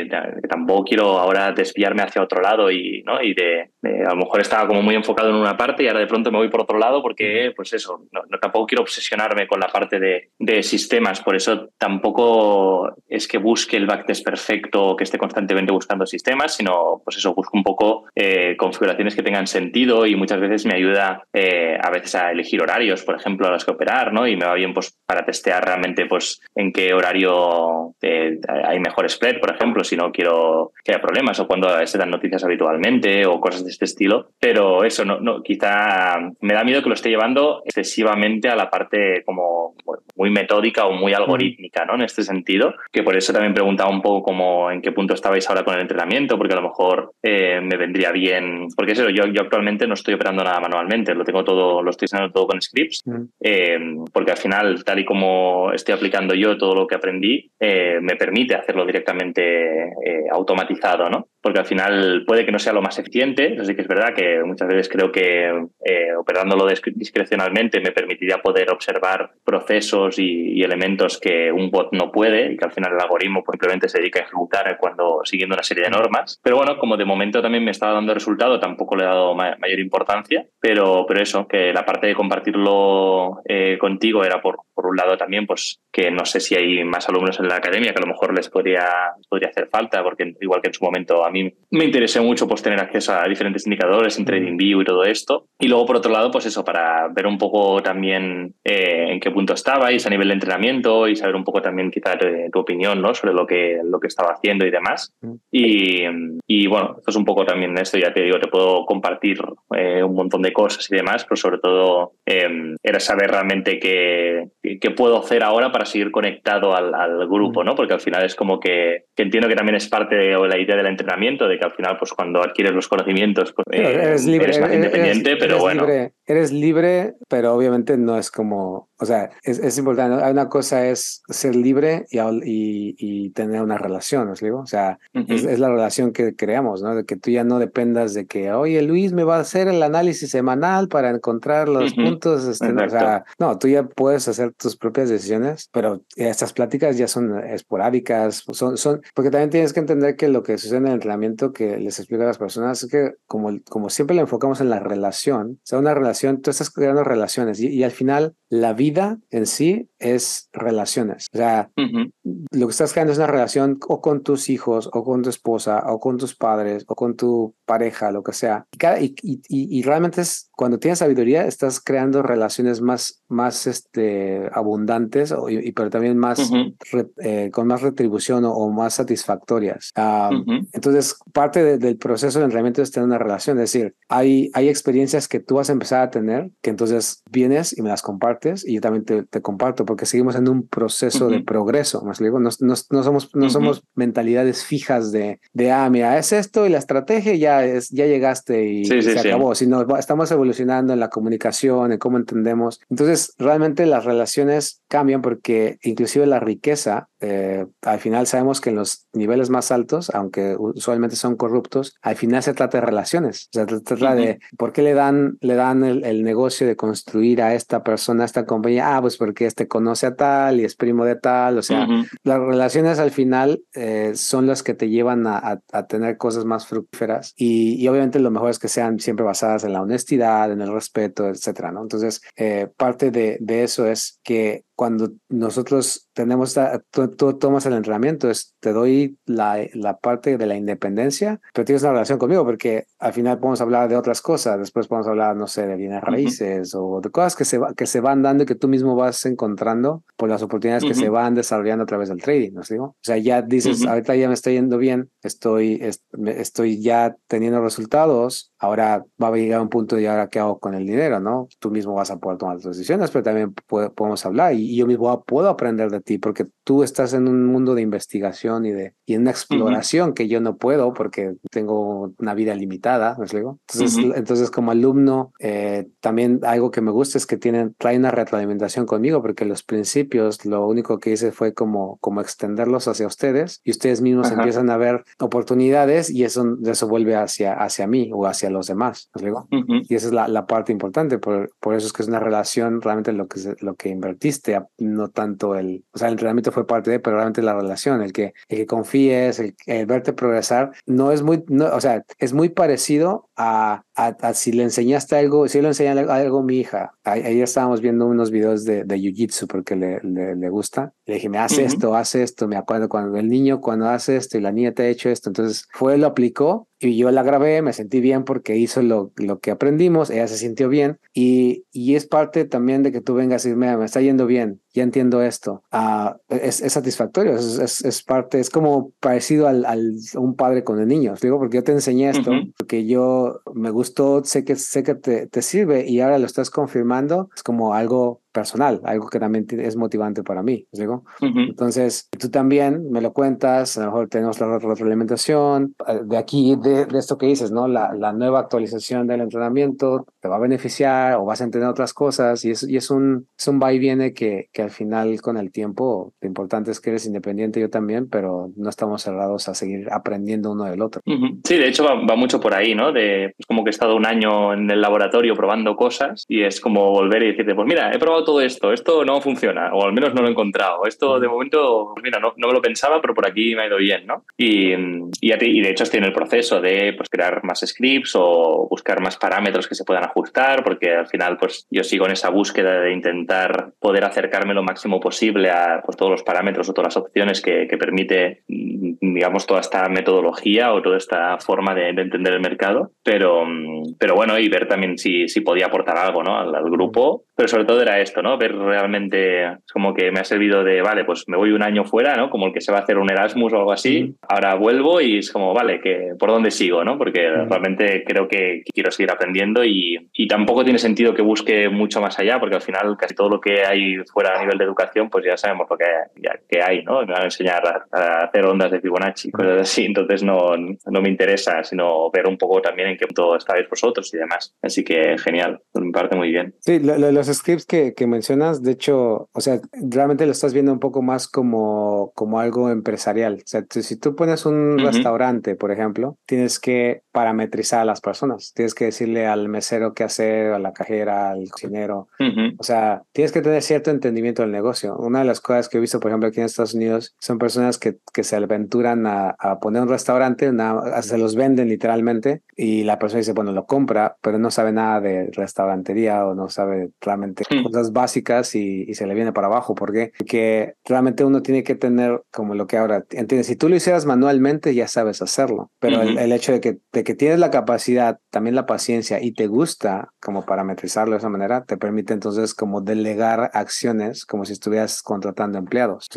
tampoco quiero ahora desviarme hacia otro lado y, ¿no? y de, de, a lo mejor estaba como muy enfocado en una parte y ahora de pronto me voy por otro lado porque, pues eso, no, no, tampoco quiero obsesionarme con la parte de, de, sistemas, por eso tampoco es que busque el backtest perfecto, que esté constantemente buscando sistemas, sino, pues eso, busco un poco eh, configuraciones que tengan sentido y muchas veces me ayuda eh, a veces a elegir horarios, por ejemplo, a los que operar, ¿no? Y me va bien pues para testear realmente pues en qué horario eh, hay mejor spread, por ejemplo, si no quiero que haya problemas o cuando se dan noticias habitualmente o cosas de este estilo. Pero eso, no, no, quizá me da miedo que lo esté llevando excesivamente a la parte como muy metódica o muy algorítmica, ¿no? En este sentido, que por eso también preguntaba un poco como en qué punto estabais ahora con el entrenamiento, porque a lo mejor eh, me vendría bien, porque eso, yo, yo actualmente no estoy operando nada manualmente, lo tengo todo, lo estoy haciendo todo con scripts, eh, porque al final, tal y como estoy aplicando yo todo lo que aprendí, eh, me permite hacerlo directamente automatizado, ¿no? Porque al final puede que no sea lo más eficiente, así que es verdad que muchas veces creo que eh, operándolo discrecionalmente me permitiría poder observar procesos y, y, elementos que un bot no puede y que al final el algoritmo simplemente se dedica a ejecutar cuando siguiendo una serie de normas. Pero bueno, como de momento también me estaba dando resultado, tampoco le he dado mayor importancia, pero, pero eso, que la parte de compartirlo eh, contigo era por, por un lado también, pues que no sé si hay más alumnos en la academia que a lo mejor les podría, podría hacer falta, porque igual que en su momento a mí me interesé mucho pues tener acceso a diferentes indicadores en TradingView y todo esto. Y luego por otro lado, pues eso, para ver un poco también eh, en qué punto estabais a nivel de entrenamiento y saber un poco también quizá tu, opinión ¿no? sobre lo que, lo que estaba haciendo y demás. Y, y bueno, esto es un poco también esto, ya te digo, te puedo compartir eh, un montón de cosas y demás, pero sobre todo eh, era saber realmente qué, qué, puedo hacer ahora para seguir conectado al, al grupo, ¿no? Porque al final es como que, que, entiendo que también es parte de la idea del entrenamiento, de que al final, pues cuando adquieres los conocimientos, pues eres, libre, eres más independiente, pero bueno. Libre, eres libre, pero obviamente no es como o sea, es, es importante. Una cosa es ser libre y, y, y tener una relación, ¿os digo? O sea, es, es, la relación que creamos, ¿no? De que tú ya no dependas de que, oye, Luis me va a hacer el análisis semanal para encontrar los puntos. Este, o sea, no, tú ya puedes hacer tus propias decisiones, pero estas pláticas ya son esporádicas, son, son, porque también tienes que entender que lo que sucede en el entrenamiento que les explico a las personas es que, como, como siempre le enfocamos en la relación, o sea, una relación, tú estás creando relaciones y, al final la vida vida en sí es relaciones. O sea, lo que estás creando es una relación o con tus hijos, o con tu esposa, o con tus padres, o con tu pareja, lo que sea. Y, y, y, realmente es cuando tienes sabiduría, estás creando relaciones más, más este, abundantes, y, pero también más eh, con más retribución o, más satisfactorias. Entonces, parte del proceso de entrenamiento es tener una relación. Es decir, hay, hay experiencias que tú vas a empezar a tener que entonces vienes y me las compartes y yo también te, te comparto porque seguimos en un proceso de progreso. Digo, no, no, no somos, no somos mentalidades fijas de, de, ah, mira, es esto y la estrategia ya, es, ya llegaste y, se acabó, sino estamos evolucionando en la comunicación, en cómo entendemos. Entonces, realmente las relaciones cambian porque inclusive la riqueza, eh, al final sabemos que en los niveles más altos, aunque usualmente son corruptos, al final se trata de relaciones. Se trata de por qué le dan, le dan el, el, negocio de construir a esta persona, a esta compañía. Ah, pues porque este conoce a tal y es primo de tal. O sea, las relaciones al final eh, son las que te llevan a, tener cosas más fructíferas y, obviamente lo mejor es que sean siempre basadas en la honestidad, en el respeto, etcétera, ¿no? Entonces, eh, parte de eso es que cuando nosotros tenemos, tú, tomas el entrenamiento, es, te doy la, la, parte de la independencia, pero tienes una relación conmigo porque al final podemos hablar de otras cosas, después podemos hablar, no sé, de bienes raíces o de cosas que se, que se van dando y que tú mismo vas encontrando por las oportunidades que se van desarrollando a través del trading, ¿no digo? O sea, ya dices, ahorita ya me estoy yendo bien, estoy, estoy ya teniendo resultados, ahora va a llegar un punto de ahora qué hago con el dinero, ¿no? Tú mismo vas a poder tomar tus decisiones, pero también podemos hablar y y yo mismo puedo aprender de ti porque tú estás en un mundo de investigación y de y en una exploración que yo no puedo porque tengo una vida limitada, ¿me explico? Entonces, entonces como alumno, eh, también algo que me gusta es que tienen, trae una retroalimentación conmigo porque los principios, lo único que hice fue como, como extenderlos hacia ustedes y ustedes mismos empiezan a ver oportunidades y eso, eso vuelve hacia, hacia mí o hacia los demás, ¿me explico? Y esa es la, la parte importante, por, por, eso es que es una relación realmente lo que, lo que invertiste no tanto el, o sea, el entrenamiento fue parte de, pero realmente la relación, el que, el que confíes, el, verte progresar, no es muy, no, o sea, es muy parecido a, a, si le enseñaste algo, si le enseñé algo a mi hija, ayer estábamos viendo unos videos de, de Jiu-Jitsu porque le, le, gusta, le dije, me hace esto, hace esto, me acuerdo cuando el niño, cuando hace esto y la niña te ha hecho esto, entonces fue, lo aplicó y yo la grabé, me sentí bien porque hizo lo, lo que aprendimos, ella se sintió bien. Y, y es parte también de que tú vengas y me, me está yendo bien, ya entiendo esto. Uh, es, es, satisfactorio, es, es, es, parte, es como parecido al, al, un padre con el niño, digo, porque yo te enseñé esto, uh -huh. porque yo me gustó, sé que, sé que te, te sirve y ahora lo estás confirmando, es como algo personal, algo que también es motivante para mí, digo? Uh -huh. Entonces, tú también me lo cuentas, a lo mejor tenemos la retroalimentación, eh, de aquí, de, de, esto que dices, ¿no? La, la, nueva actualización del entrenamiento te va a beneficiar o vas a entender otras cosas y es, y es un, es un va y viene que, que al final con el tiempo, lo importante es que eres independiente, yo también, pero no estamos cerrados a seguir aprendiendo uno del otro. Uh -huh. Sí, de hecho va, va, mucho por ahí, ¿no? De, pues como que he estado un año en el laboratorio probando cosas y es como volver y decirte, pues mira, he probado todo esto, esto no funciona, o al menos no lo he encontrado. Esto de momento, mira, no, no me lo pensaba, pero por aquí me ha ido bien, ¿no? Y, y, de hecho estoy en el proceso de pues, crear más scripts o buscar más parámetros que se puedan ajustar, porque al final pues yo sigo en esa búsqueda de intentar poder acercarme lo máximo posible a pues, todos los parámetros o todas las opciones que, que permite, digamos, toda esta metodología o toda esta forma de, entender el mercado. Pero, pero bueno, y ver también si, si podía aportar algo ¿no? al, al grupo pero sobre todo era esto, ¿no? Ver realmente, como que me ha servido de, vale, pues me voy un año fuera, ¿no? Como el que se va a hacer un Erasmus o algo así, ahora vuelvo y es como, vale, que ¿por dónde sigo, no? Porque realmente creo que quiero seguir aprendiendo y, y, tampoco tiene sentido que busque mucho más allá, porque al final casi todo lo que hay fuera a nivel de educación, pues ya sabemos lo que, ya, que hay, ¿no? Me van a enseñar a, hacer ondas de Fibonacci, cosas así, entonces no, no me interesa, sino ver un poco también en qué punto estáis vosotros y demás. Así que genial, me parece muy bien. Sí, lo, lo, scripts que, que, mencionas, de hecho, o sea, realmente lo estás viendo un poco más como, como algo empresarial. O sea, si tú pones un restaurante, por ejemplo, tienes que parametrizar a las personas. Tienes que decirle al mesero qué hacer, a la cajera, al cocinero. O sea, tienes que tener cierto entendimiento del negocio. Una de las cosas que he visto, por ejemplo, aquí en Estados Unidos, son personas que, que se aventuran a, a poner un restaurante, se los venden literalmente y la persona dice, bueno, lo compra, pero no sabe nada de restaurantería o no sabe realmente Hmm. cosas básicas y, se le viene para abajo. ¿Por qué? Porque realmente uno tiene que tener como lo que ahora, ¿entiendes? Si tú lo hicieras manualmente ya sabes hacerlo, pero el, hecho de que, de que tienes la capacidad, también la paciencia y te gusta como parametrizarlo de esa manera, te permite entonces como delegar acciones como si estuvieras contratando empleados.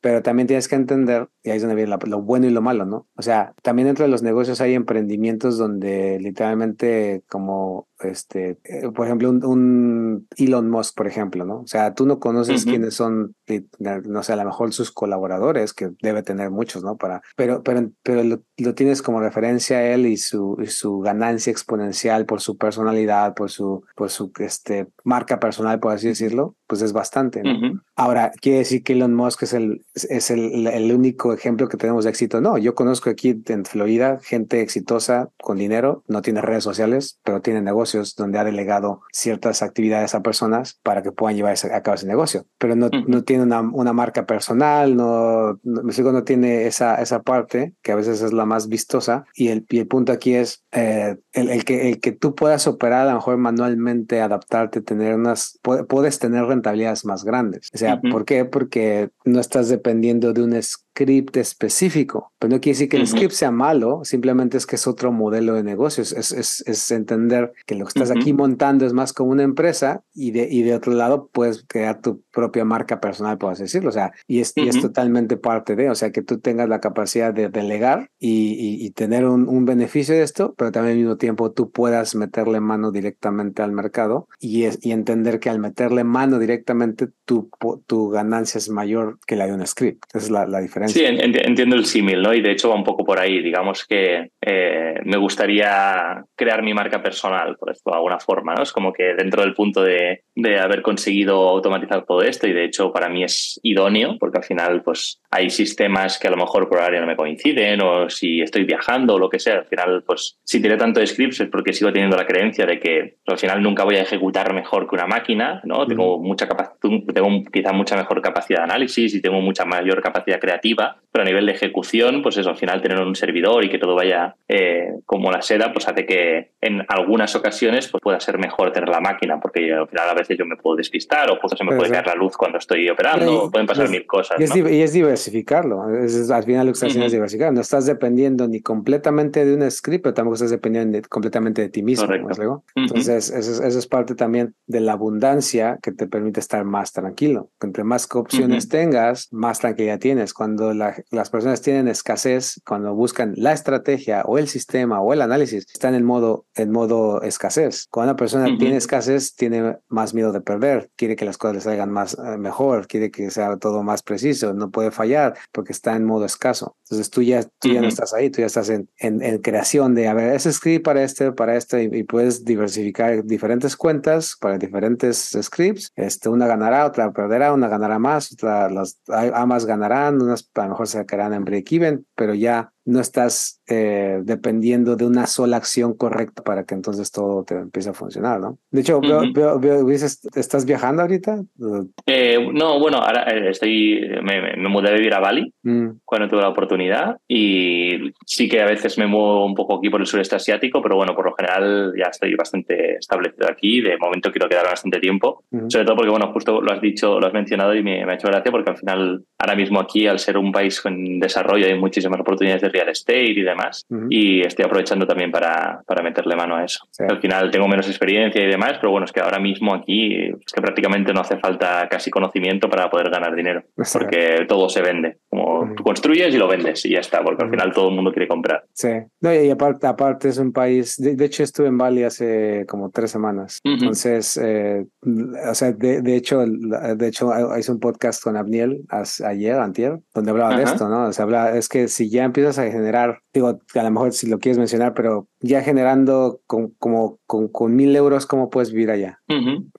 Pero también tienes que entender, y ahí es donde viene lo bueno y lo malo, ¿no? O sea, también dentro de los negocios hay emprendimientos donde literalmente como este, eh, por ejemplo, un, Elon Musk, por ejemplo, ¿no? O sea, tú no conoces quiénes son, no sé, a lo mejor sus colaboradores, que debe tener muchos, ¿no? Para, pero, pero, pero lo, tienes como referencia a él y su, su ganancia exponencial por su personalidad, por su, por su este, marca personal, por así decirlo, pues es bastante, ¿no? Ahora, ¿quiere decir que Elon Musk es el, es el, el único ejemplo que tenemos de éxito? No, yo conozco aquí en Florida gente exitosa con dinero, no tiene redes sociales, pero tiene negocios donde ha delegado ciertas actividades a personas para que puedan llevar a cabo ese negocio. Pero no, no tiene una, una, marca personal, no, no, no tiene esa, esa parte que a veces es la más vistosa. Y el, y el punto aquí es eh, el, el, que, el que tú puedas operar a lo mejor manualmente, adaptarte, tener unas, puedes tener rentabilidades más grandes. O sea, ¿por qué? Porque no estás dependiendo de un script específico. Pero no quiere decir que el script sea malo, simplemente es que es otro modelo de negocios. Es, es, es entender que lo que estás aquí montando es más como una empresa y de, y de otro lado puedes crear tu propia marca personal, así decirlo. O sea, y es, y es totalmente parte de, o sea, que tú tengas la capacidad de delegar y, y, tener un, un, beneficio de esto, pero también al mismo tiempo tú puedas meterle mano directamente al mercado y, es, y entender que al meterle mano directamente tu, tu ganancia es mayor que la de un script. Esa es la, la diferencia. Sí, entiendo el símil, ¿no? Y de hecho va un poco por ahí. Digamos que eh, me gustaría crear mi marca personal, por esto de alguna forma, ¿no? Es como que dentro del punto de, de haber conseguido automatizar todo esto y de hecho para mí es idóneo porque al final pues hay sistemas que a lo mejor por área no me coinciden o si estoy viajando o lo que sea, al final pues si tiene tanto scripts es porque sigo teniendo la creencia de que al final nunca voy a ejecutar mejor que una máquina, ¿no? Tengo mucha capacidad, tengo quizá mucha mejor capacidad de análisis y tengo mucha mayor capacidad creativa, pero a nivel de ejecución pues eso, al final tener un servidor y que todo vaya eh, como la seda pues hace que en algunas ocasiones pues pueda ser mejor tener la máquina porque al final a veces yo me puedo despistar o pues, se me puede caer la luz cuando estoy operando, pueden pasar mil cosas. Y es, y es diversificarlo, al final lo que estás haciendo es diversificar, no estás dependiendo ni completamente de un script, pero tampoco estás dependiendo completamente de ti mismo. Entonces, eso, es parte también de la abundancia que te permite estar más tranquilo. Entre más opciones tengas, más tranquilidad tienes. Cuando las personas tienen escasez, cuando buscan la estrategia o el sistema o el análisis, están en modo, en modo escasez. Cuando una persona tiene escasez, tiene más miedo de perder, quiere que las cosas le salgan más eh, mejor, quiere que sea todo más preciso, no puede fallar porque está en modo escaso. Entonces tú ya, tú ya no estás ahí, tú ya estás en, en, creación de, a ver, ese script para este, para este, y, puedes diversificar diferentes cuentas para diferentes scripts. Este, una ganará, otra perderá, una ganará más, otra, las ambas ganarán, unas a lo mejor se quedarán en break-even, pero ya no estás eh, dependiendo de una sola acción correcta para que entonces todo te empiece a funcionar, ¿no? De hecho, ¿estás viajando ahorita? Eh, no, bueno, ahora eh, estoy, me, mudé a vivir a Bali mm. cuando tuve la oportunidad y sí que a veces me muevo un poco aquí por el sureste asiático, pero bueno, por lo general ya estoy bastante establecido aquí. De momento quiero quedar bastante tiempo, sobre todo porque, bueno, justo lo has dicho, lo has mencionado y me, me ha hecho gracia porque al final, ahora mismo aquí, al ser un país en desarrollo, hay muchísimas oportunidades de real estate y demás. Y estoy aprovechando también para, para meterle mano a eso. Al final tengo menos experiencia y demás, pero bueno, es que ahora mismo aquí es que prácticamente no hace falta casi conocimiento para poder ganar dinero, porque todo se vende. Como tú construyes y lo vendes y ya está, porque al final todo el mundo quiere comprar. Sí, no, y aparte, aparte es un país, de, hecho estuve en Bali hace como tres semanas, entonces, eh, o sea, de, de, hecho, de hecho hice un podcast con Abniel ayer, antier, donde hablaba de esto, ¿no? O sea, habla, es que si ya empiezas a generar, digo, a lo mejor si lo quieres mencionar, pero ya generando con, como con, con mil euros, ¿cómo puedes vivir allá?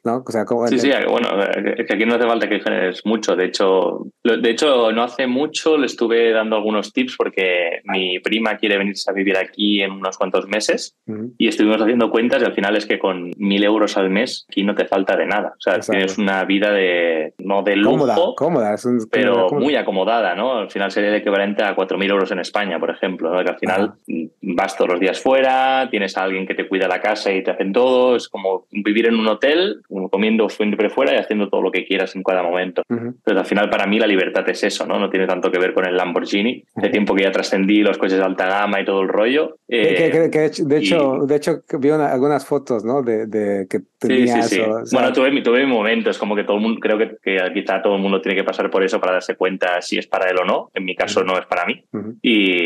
¿No? O sea, sí, sí, bueno, es que aquí no hace falta que generes mucho. De hecho, de hecho, no hace mucho le estuve dando algunos tips porque mi prima quiere venirse a vivir aquí en unos cuantos meses y estuvimos haciendo cuentas y al final es que con mil euros al mes aquí no te falta de nada. O sea, tienes una vida de, no de lujo, cómoda, cómoda pero muy acomodada, ¿no? Al final sería de equivalente a cuatro mil euros en España, por ejemplo, que al final vas todos los días fuera, tienes a alguien que te cuida la casa y te hacen todo, es como vivir en un hotel, comiendo siempre fuera y haciendo todo lo que quieras en cada momento. Entonces al final para mí la libertad es eso, ¿no? No tiene tanto que ver con el Lamborghini, de tiempo que ya trascendí los coches de alta gama y todo el rollo. Eh, de hecho, de hecho vi algunas fotos, ¿no? De, de que tenías. Sí, sí, sí. bueno, tuve, tuve momentos, como que todo el mundo, creo que, que quizá todo el mundo tiene que pasar por eso para darse cuenta si es para él o no. En mi caso no es para mí. y,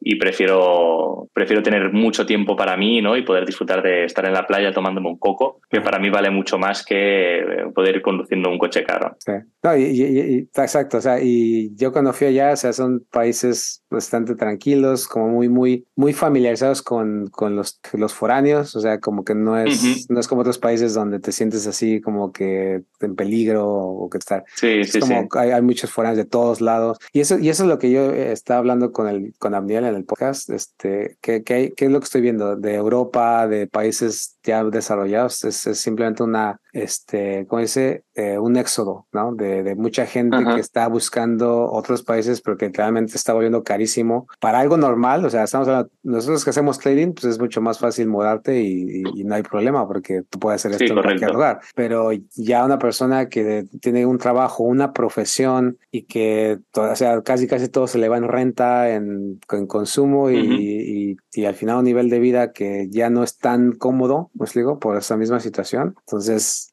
y prefiero, prefiero tener mucho tiempo para mí ¿no? y poder disfrutar de estar en la playa tomándome un coco, que para mí vale mucho más que poder ir conduciendo un coche caro. Sí. No, y, exacto, o sea, y yo cuando fui allá, o sea, son países bastante tranquilos, como muy, muy, muy familiarizados con, con los, los foráneos, o sea, como que no es, no es como otros países donde te sientes así como que en peligro o que estar. Sí, sí, como sí. Hay, hay, muchos foráneos de todos lados. Y eso, y eso es lo que yo estaba hablando con el, con Abdiel en el podcast, este, ¿qué, qué, qué es lo que estoy viendo? De Europa, de países ya desarrollados, es, simplemente una, este, ¿cómo dice? Eh, un éxodo, ¿no? De, de mucha gente que está buscando otros países porque realmente está volviendo carísimo para algo normal, o sea, estamos hablando, nosotros que hacemos trading, pues es mucho más fácil mudarte y, y, no hay problema porque tú puedes hacer esto en cualquier lugar, pero ya una persona que tiene un trabajo, una profesión y que, o sea, casi casi todo se le va en renta, en, en consumo y, y, al final un nivel de vida que ya no es tan cómodo, pues digo, por esa misma situación. Entonces,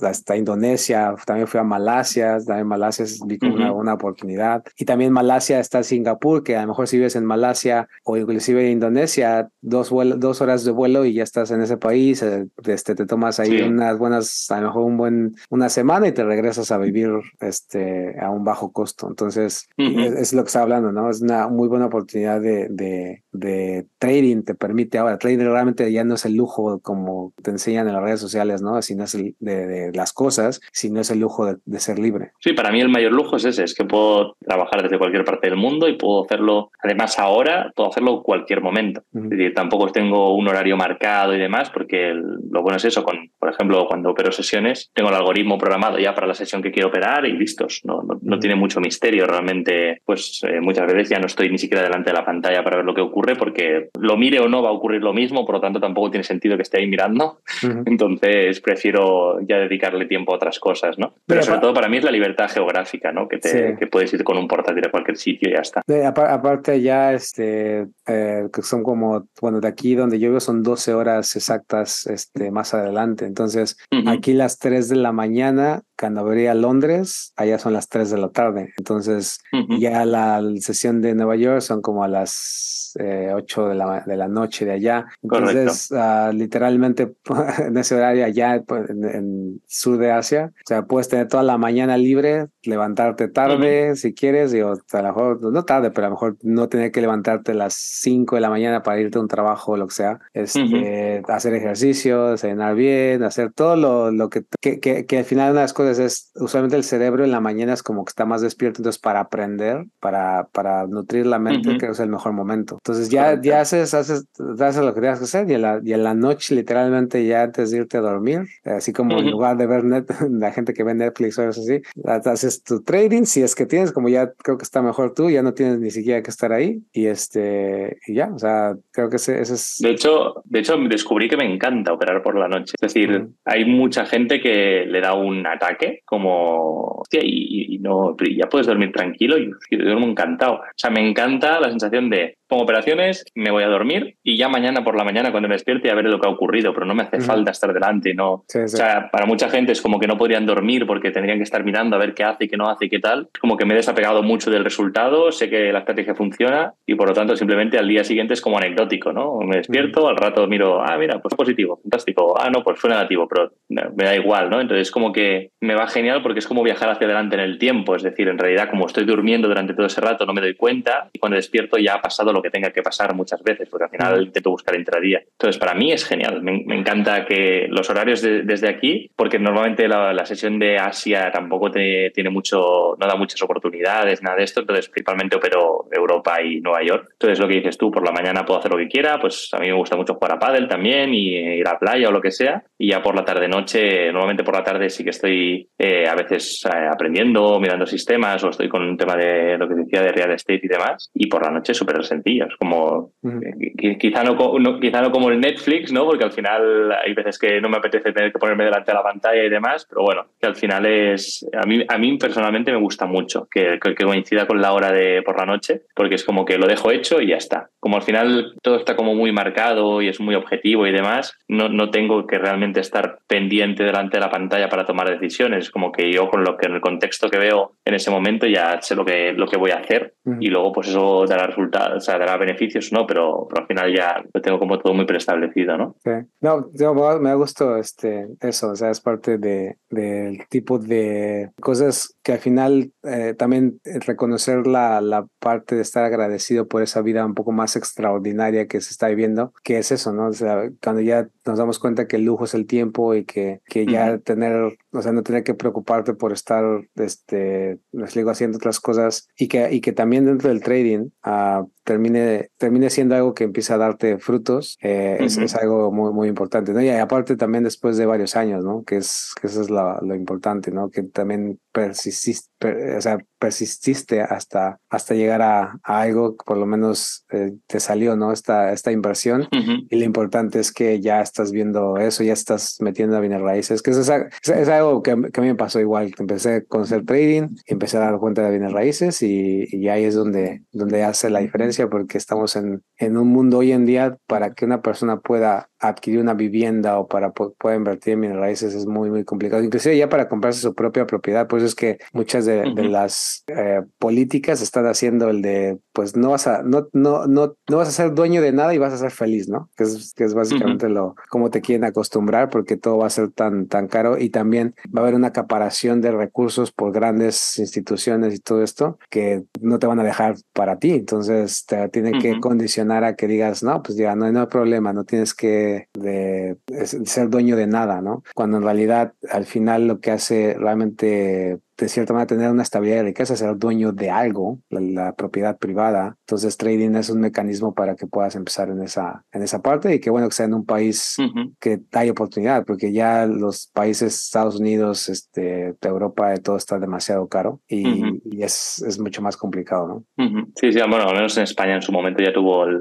hasta Indonesia, también fui a Malasia, también Malasia vi como una, una, oportunidad. Y también Malasia está Singapur, que a lo mejor si vives en Malasia o inclusive en Indonesia, dos, dos horas de vuelo y ya estás en ese país, eh, este, te tomas ahí unas buenas, a lo mejor un buen, una semana y te regresas a vivir este, a un bajo costo. Entonces, es, es, lo que está hablando, ¿no? Es una muy buena oportunidad de, de, de, trading, te permite ahora, trading realmente ya no es el lujo como te enseñan en las redes sociales, ¿no? Sino es el, de, de, las cosas, sino es el lujo de, de, ser libre. Sí, para mí el mayor lujo es ese, es que puedo trabajar desde cualquier parte del mundo y puedo hacerlo, además ahora, puedo hacerlo en cualquier momento. Uh -huh. Es decir, tampoco tengo un horario marcado y demás, porque el, lo bueno es eso, con, por ejemplo, cuando opero sesiones, tengo el algoritmo programado ya para la sesión que quiero operar y listos, no, no, no tiene mucho misterio realmente, pues eh, muchas veces ya no estoy ni siquiera delante de la pantalla para ver lo que ocurre porque lo mire o no va a ocurrir lo mismo, por lo tanto tampoco tiene sentido que esté ahí mirando. Uh -huh. Entonces prefiero ya dedicarle tiempo a otras cosas, ¿no? Pero, Pero sobre todo para mí es la libertad geográfica, ¿no? Que, te, sí. que puedes ir con un portátil a cualquier sitio y ya está. De, aparte ya, este, eh, que son como, bueno, de aquí donde yo vivo son 12 horas exactas este, más adelante. Entonces, uh -huh. aquí las 3 de la mañana cuando vería Londres, allá son las 3 de la tarde. Entonces, uh -huh. ya la sesión de Nueva York son como a las eh, 8 de la, de la noche de allá. Entonces, uh, literalmente (laughs) en ese horario allá pues, en, en, sur de Asia, o sea, puedes tener toda la mañana libre, levantarte tarde uh -huh. si quieres, digo, a lo mejor, no tarde, pero a lo mejor no tener que levantarte a las 5 de la mañana para irte a un trabajo o lo que sea. Este, uh -huh. Hacer ejercicio, cenar bien, hacer todo lo, lo que, que, que, que al final una de las cosas sabes, es usualmente el cerebro en la mañana es como que está más despierto, entonces para aprender, para, para nutrir la mente, creo que es el mejor momento. Entonces ya, ya haces, haces, haces lo que tienes que hacer y en, la, y en la noche literalmente ya antes de irte a dormir, así como en lugar de ver net, (laughs) la gente que ve Netflix o eso así, haces tu trading, si es que tienes, como ya creo que está mejor tú, ya no tienes ni siquiera que estar ahí y este, y ya, o sea, creo que ese, es... De hecho, de hecho, descubrí que me encanta operar por la noche. Es decir, hay mucha gente que le da un ataque como, hostia, y, no, ya puedes dormir tranquilo y yo duermo encantado. O sea, me encanta la sensación de pongo operaciones, me voy a dormir y ya mañana por la mañana cuando me despierte a ver lo que ha ocurrido, pero no me hace falta estar delante, no. O sea, para mucha gente es como que no podrían dormir porque tendrían que estar mirando a ver qué hace y qué no hace y qué tal. Es como que me he desapegado mucho del resultado, sé que la estrategia funciona y por lo tanto simplemente al día siguiente es como anecdótico, ¿no? Me despierto, al rato miro, ah, mira, pues positivo, fantástico, ah, no, pues fue negativo, pero me da igual, ¿no? Entonces como que me va genial porque es como viajar hacia adelante en el tiempo, es decir, en realidad como estoy durmiendo durante todo ese rato no me doy cuenta y cuando despierto ya ha pasado lo que tenga que pasar muchas veces, porque al final intento buscar intradía. Entonces, para mí es genial. Me, encanta que los horarios desde aquí, porque normalmente la, sesión de Asia tampoco tiene mucho, no da muchas oportunidades, nada de esto. Entonces, principalmente opero Europa y Nueva York. Entonces, lo que dices tú, por la mañana puedo hacer lo que quiera. Pues a mí me gusta mucho jugar a pádel también y ir a la playa o lo que sea. Y ya por la tarde-noche, normalmente por la tarde sí que estoy eh, a veces eh, aprendiendo, mirando sistemas o estoy con un tema de lo que decía de real estate y demás. Y por la noche súper sencillo. Es como como eh, quizá no, quizá no como el Netflix, ¿no? Porque al final hay veces que no me apetece tener que ponerme delante de la pantalla y demás, pero bueno, que al final es a mí a mí personalmente me gusta mucho que, que, coincida con la hora de por la noche, porque es como que lo dejo hecho y ya está. Como al final todo está como muy marcado y es muy objetivo y demás, no, no tengo que realmente estar pendiente delante de la pantalla para tomar decisiones, como que yo con lo que en el contexto que veo en ese momento ya sé lo que lo que voy a hacer y luego pues eso dará resultados, o sea, dará beneficios ¿no? Pero, al final ya lo tengo como todo muy preestablecido, ¿no? Sí. No, me ha gustado este, eso, o sea, es parte de, del tipo de cosas que al final eh, también reconocer la, la parte de estar agradecido por esa vida un poco más extraordinaria que se está viviendo, que es eso, ¿no? O sea, cuando ya nos damos cuenta que el lujo es el tiempo y que, que ya tener, o sea, no tener que preocuparte por estar, este, les digo, haciendo otras cosas y que, y que también dentro del trading uh, termine, termine siendo algo que empieza a darte frutos, eh, es, es, algo muy, muy importante, ¿no? Y aparte también después de varios años, ¿no? Que es, que eso es lo, lo importante, ¿no? Que también persististe, o sea, persististe hasta, hasta llegar a, algo que por lo menos eh, te salió, ¿no? Esta, esta inversión. Y lo importante es que ya estás viendo eso, ya estás metiendo a bienes raíces, que eso es, es, algo que, que, a mí me pasó igual. Empecé a conocer trading, empecé a dar cuenta de bienes raíces y, y ahí es donde, donde hace la diferencia porque estamos en, en un mundo hoy en día para que una persona pueda adquirir una vivienda o para poder invertir en bienes raíces es muy, muy complicado. Inclusive ya para comprarse su propia propiedad, pues es que muchas de, las eh, políticas están haciendo el de, pues no vas a, no, no, no, no vas a ser dueño de nada y vas a ser feliz, ¿no? Que es, que es básicamente lo, como te quieren acostumbrar porque todo va a ser tan, tan caro y también va a haber una acaparación de recursos por grandes instituciones y todo esto que no te van a dejar para ti. Entonces te tiene que condicionar a que digas, no, pues ya no, no hay problema, no tienes que de, ser dueño de nada, ¿no? Cuando en realidad al final lo que hace realmente de cierta manera tener una estabilidad de riqueza, ser dueño de algo, la, propiedad privada. Entonces trading es un mecanismo para que puedas empezar en esa, en esa parte y que bueno que sea en un país que hay oportunidad, porque ya los países Estados Unidos, este, Europa, todo está demasiado caro y, es, es, mucho más complicado, ¿no? Sí, sí, bueno, al menos en España en su momento ya tuvo el,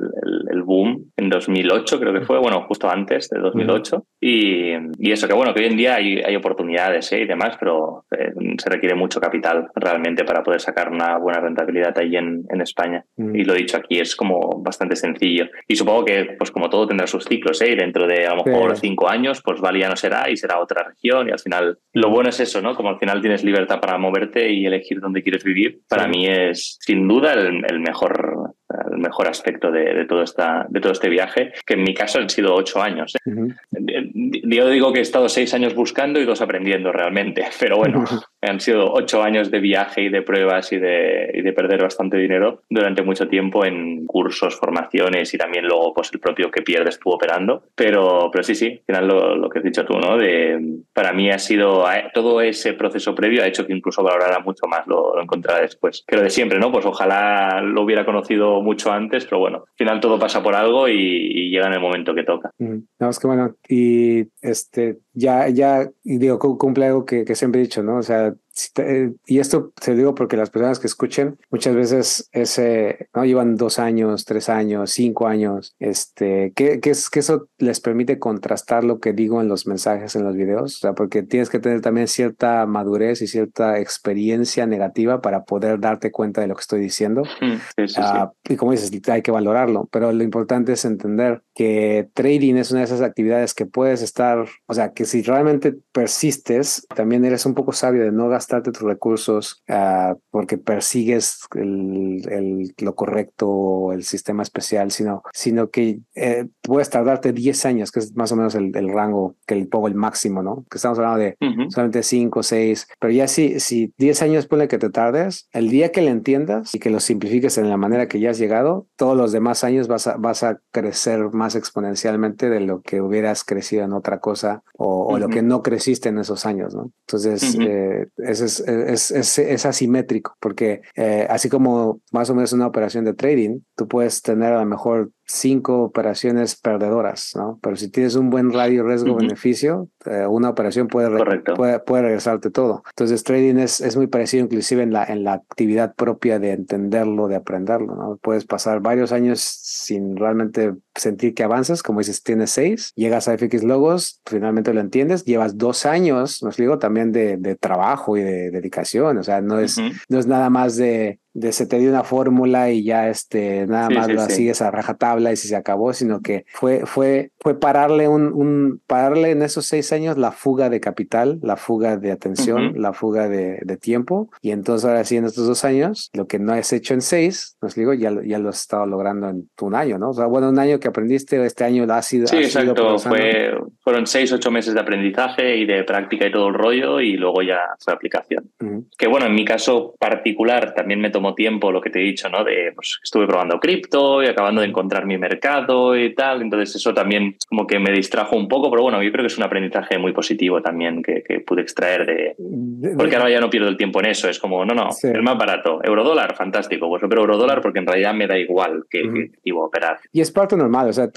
el, boom en 2008, creo que fue, bueno, justo antes de 2008. y, y, eso, que bueno, que hoy en día hay, hay oportunidades ¿eh? y demás, pero eh, se requiere mucho capital realmente para poder sacar una buena rentabilidad ahí en, en España. Mm. Y lo dicho aquí es como bastante sencillo. Y supongo que, pues como todo, tendrá sus ciclos, ¿eh? dentro de a lo mejor cinco años, pues Valia no será y será otra región. Y al final, lo bueno es eso, ¿no? Como al final tienes libertad para moverte y elegir dónde quieres vivir, para mí es sin duda el, el mejor el mejor aspecto de, todo esta, de todo este viaje, que en mi caso han sido ocho años. ¿eh? Yo digo que he estado seis años buscando y dos aprendiendo realmente, (laughs) pero bueno, (laughs) han sido ocho años de viaje y de pruebas y de, y de perder bastante dinero durante mucho tiempo en cursos, formaciones y también luego pues el propio que pierdes tú operando. Pero, pero sí, sí, al final lo, lo que has dicho tú, ¿no? De, para mí ha sido todo ese proceso previo ha hecho que incluso valorara mucho más lo, lo después. Pero de siempre, ¿no? Pues ojalá lo hubiera conocido mucho antes, pero bueno, al final todo pasa por algo y, y llega en el momento que toca. Mm, no, es que bueno, y este, ya, ya, digo, cumple algo que, que siempre he dicho, ¿no? O sea, y esto te digo porque las personas que escuchen muchas veces ese, ¿no? llevan dos años, tres años, cinco años, este, que, que, es, que eso les permite contrastar lo que digo en los mensajes, en los videos, o sea, porque tienes que tener también cierta madurez y cierta experiencia negativa para poder darte cuenta de lo que estoy diciendo. Sí, sí, uh, y como dices, hay que valorarlo, pero lo importante es entender que trading es una de esas actividades que puedes estar, o sea, que si realmente persistes, también eres un poco sabio de no gastarte tus recursos uh, porque persigues el, el, lo correcto o el sistema especial, sino, sino que eh, puedes tardarte 10 años, que es más o menos el, el rango que el pongo el máximo, ¿no? Que estamos hablando de uh -huh. solamente 5, 6, pero ya si, si 10 años pone que te tardes, el día que le entiendas y que lo simplifiques en la manera que ya has llegado, todos los demás años vas a, vas a crecer más exponencialmente de lo que hubieras crecido en otra cosa o, o uh -huh. lo que no creciste en esos años, ¿no? Entonces, uh -huh. eh, es, es, es, es, asimétrico, porque eh, así como más o menos una operación de trading, tú puedes tener a lo mejor cinco operaciones perdedoras, ¿no? Pero si tienes un buen radio riesgo-beneficio, uh -huh. eh, una operación puede, re puede, puede, regresarte todo. Entonces, trading es, es muy parecido inclusive en la, en la actividad propia de entenderlo, de aprenderlo, ¿no? Puedes pasar varios años sin realmente sentir que avanzas, como dices, tienes seis, llegas a FX Logos, finalmente lo entiendes, llevas dos años, nos digo, también de, de, trabajo y de dedicación, o sea, no es, uh -huh. no es nada más de, de se te dio una fórmula y ya este, nada sí, más sí, lo sí. sigues a rajatabla y si se acabó, sino que fue, fue, fue pararle un, un, pararle en esos seis años la fuga de capital, la fuga de atención, uh -huh. la fuga de, de, tiempo. Y entonces ahora sí, en estos dos años, lo que no has hecho en seis, nos digo, ya, ya lo has estado logrando en un año, ¿no? O sea, bueno, un año que aprendiste, este año lo has sido. Sí, exacto. Fue, fueron seis, ocho meses de aprendizaje y de práctica y todo el rollo, y luego ya fue aplicación. Uh -huh. Que bueno, en mi caso particular también me tomó tiempo lo que te he dicho, ¿no? De, pues estuve probando cripto y acabando de encontrar mi mercado y tal, entonces eso también como que me distrajo un poco, pero bueno, yo creo que es un aprendizaje muy positivo también que, que pude extraer de... Porque ahora ya no pierdo el tiempo en eso, es como, no, no, sí. el más barato, eurodólar, fantástico, pues pero eurodólar porque en realidad me da igual que, uh -huh. que operar. Y es parte normal, o sea,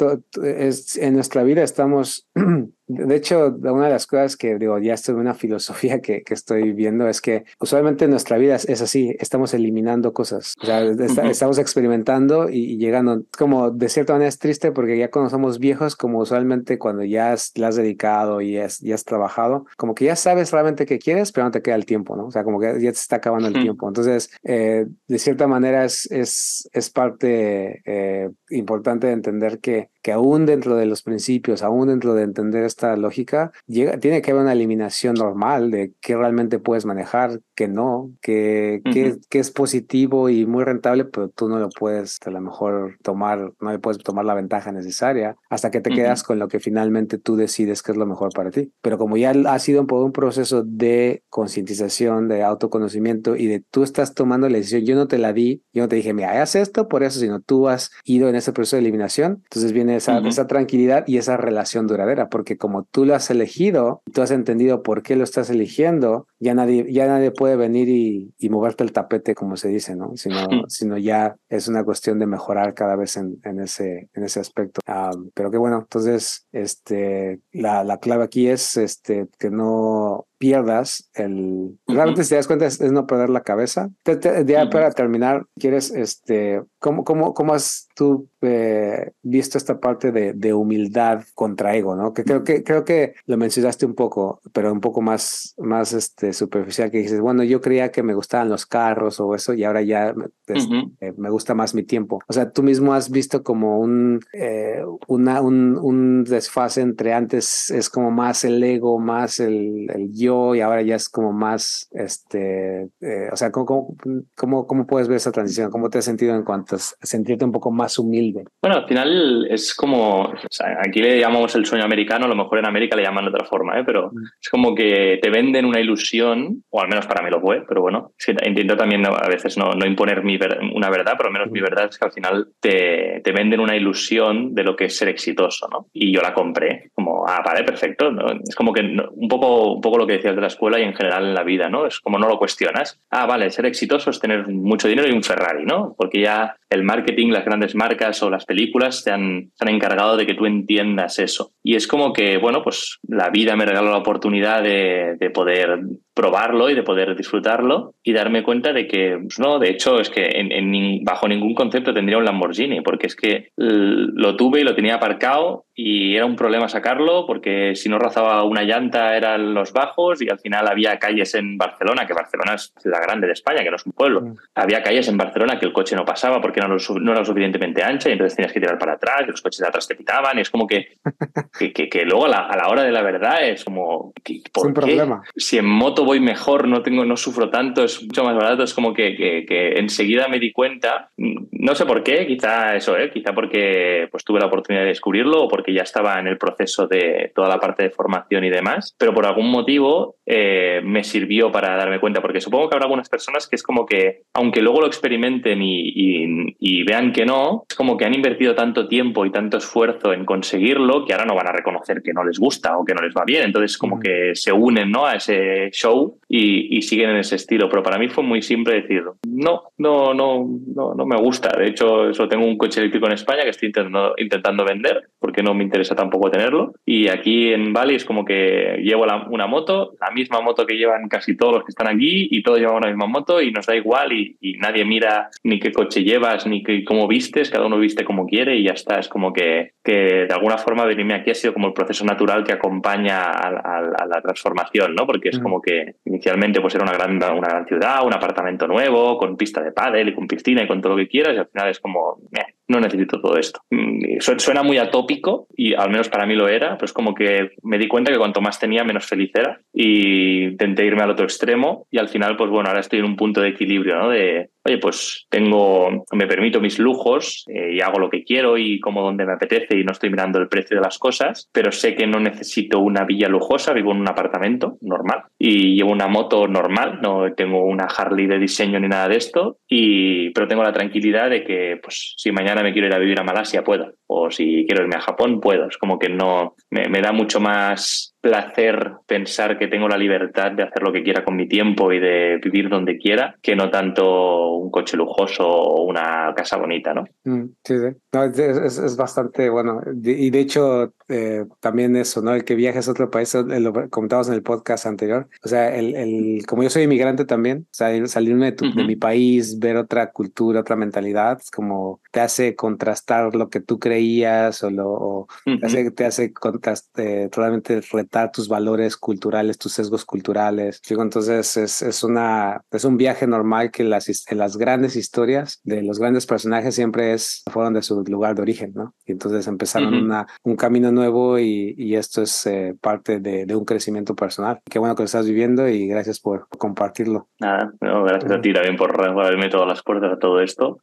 es, en nuestra vida estamos (clears throat) De hecho, una de las cosas que digo, ya estoy en una (laughs) filosofía que, que, estoy viendo es que usualmente nuestra vida es así, estamos eliminando cosas, o sea, está, estamos experimentando y, y, llegando, como de cierta manera es triste porque ya cuando somos viejos, como usualmente cuando ya has, le has dedicado y has, ya has trabajado, como que ya sabes realmente qué quieres, pero no te queda el tiempo, ¿no? O sea, como que ya te está acabando el tiempo. Entonces, eh, de cierta manera es, es, es parte eh, importante de entender que, que aún dentro de los principios, aún dentro de entender esta lógica, llega, tiene que haber una eliminación normal de qué realmente puedes manejar, qué no, qué, uh -huh. qué, es positivo y muy rentable, pero tú no lo puedes a lo mejor tomar, no le puedes tomar la ventaja necesaria hasta que te uh -huh. quedas con lo que finalmente tú decides que es lo mejor para ti. Pero como ya ha sido por un proceso de concientización, de autoconocimiento y de tú estás tomando la decisión, yo no te la di, yo no te dije, mira, haz esto por eso, sino tú has ido en ese proceso de eliminación, entonces viene esa, uh -huh. esa tranquilidad y esa relación duradera, porque como tú lo has elegido, tú has entendido por qué lo estás eligiendo, ya nadie, ya nadie puede venir y, y moverte el tapete, como se dice, ¿no? Sino, uh -huh. sino ya es una cuestión de mejorar cada vez en, en ese, en ese aspecto. Um, pero que bueno, entonces, este, la, la clave aquí es este, que no pierdas el... Uh -huh. Realmente, si te das cuenta, es, es no perder la cabeza. Te, te, ya uh -huh. para terminar, ¿quieres, este, cómo, cómo, cómo has tú eh, visto esta parte de, de, humildad contra ego, ¿no? Que creo que creo que lo mencionaste un poco, pero un poco más, más este, superficial, que dices, bueno, yo creía que me gustaban los carros o eso, y ahora ya pues, uh -huh. eh, me gusta más mi tiempo. O sea, tú mismo has visto como un, eh, una, un, un, desfase entre antes es como más el ego, más el, el yo, y ahora ya es como más, este, eh, o sea, ¿cómo, cómo, ¿cómo puedes ver esa transición? ¿Cómo te has sentido en cuanto a sentirte un poco más humilde? Bueno, al final es como, o sea, aquí le llamamos el sueño americano, a lo mejor en América le llaman de otra forma, ¿eh? pero mm. es como que te venden una ilusión o al menos para mí lo fue, pero bueno, intento también a veces no, no imponer mi una verdad, pero al menos mi verdad es que al final te, te, venden una ilusión de lo que es ser exitoso, ¿no? Y yo la compré, como, ah, vale, perfecto, ¿no? Es como que un, poco, un poco lo que decías de la escuela y en general en la vida, ¿no? Es como no lo cuestionas. Ah, vale, ser exitoso es tener mucho dinero y un Ferrari, ¿no? Porque ya el marketing, las grandes marcas o las películas se han, han encargado de que tú entiendas eso. Y es como que, bueno, pues la vida me regaló la oportunidad de, de poder probarlo y de poder disfrutarlo y darme cuenta de que, pues no, de hecho, es que en, bajo ningún concepto tendría un Lamborghini, porque es que lo tuve y lo tenía aparcado y era un problema sacarlo porque si no rozaba una llanta eran los bajos y al final había calles en Barcelona, que Barcelona es la grande de España, que no es un pueblo. Mm. Había calles en Barcelona que el coche no pasaba porque no, no era lo suficientemente ancha y entonces tenías que tirar para atrás y los coches de atrás te pitaban y es como que, (laughs) que, que, luego a la, a la, hora de la verdad es como... ¿por un problema. Si en moto voy mejor, no, tengo, no sufro tanto, es mucho más barato, es como que, que, enseguida me di cuenta, no sé por qué, quizá eso, ¿eh? quizá porque pues, tuve la oportunidad de descubrirlo o porque ya estaba en el proceso de toda la parte de formación y demás, pero por algún motivo eh, me sirvió para darme cuenta, porque supongo que habrá algunas personas que es como que, aunque luego lo experimenten y, vean que no, es como que han invertido tanto tiempo y tanto esfuerzo en conseguirlo que ahora no van a reconocer que no les gusta o que no les va bien, entonces como que se unen ¿no? a ese show y, siguen en ese estilo, pero para mí fue muy simple decir, no, no, no, no, no me gusta, de hecho, eso tengo un coche eléctrico en España que estoy intentando, intentando vender porque no me interesa tampoco tenerlo. Y aquí en Bali es como que llevo una moto, la misma moto que llevan casi todos los que están aquí y todos llevan la misma moto y nos da igual y, nadie mira ni qué coche llevas ni qué, cómo vistes, cada uno viste como quiere y ya está. Es como que, que de alguna forma venirme aquí ha sido como el proceso natural que acompaña a, la transformación, ¿no? Porque es mm. como que inicialmente pues era una gran, una gran ciudad, un apartamento nuevo, con pista de pádel y con piscina y con todo lo que quieras y al final es como, no necesito todo esto. Mm, suena muy atópico y al menos para mí lo era, pues como que me di cuenta que cuanto más tenía, menos feliz era y intenté irme al otro extremo y al final, pues bueno, ahora estoy en un punto de equilibrio, ¿no? De, oye, pues tengo, me permito mis lujos eh, y hago lo que quiero y como donde me apetece y no estoy mirando el precio de las cosas, pero sé que no necesito una villa lujosa, vivo en un apartamento normal y llevo una moto normal, no tengo una Harley de diseño ni nada de esto, y, pero tengo la tranquilidad de que pues si mañana me quiero ir a vivir a Malasia puedo, o si quiero irme a Japón puedo, es como que no, me, me da mucho más placer pensar que tengo la libertad de hacer lo que quiera con mi tiempo y de vivir donde quiera, que no tanto un coche lujoso o una casa bonita, ¿no? Mm, sí, sí. es, es, bastante bueno. Y de hecho, eh, también eso, ¿no? El que viajes a otro país, eh, lo comentábamos en el podcast anterior. O sea, el, el como yo soy inmigrante también, o sea, salirme de, de mi país, ver otra cultura, otra mentalidad, es como te hace contrastar lo que tú creías o, lo, te hace, te hace contraste, totalmente tus valores culturales, tus sesgos culturales. Entonces es, es, una, es un viaje normal que las, en las grandes historias de los grandes personajes siempre es, fueron de su lugar de origen, ¿no? Y entonces empezaron una, un camino nuevo y, y esto es eh, parte de, de, un crecimiento personal. Qué bueno que lo estás viviendo y gracias por compartirlo. Nada, gracias a ti también por abrirme todas las puertas a todo esto.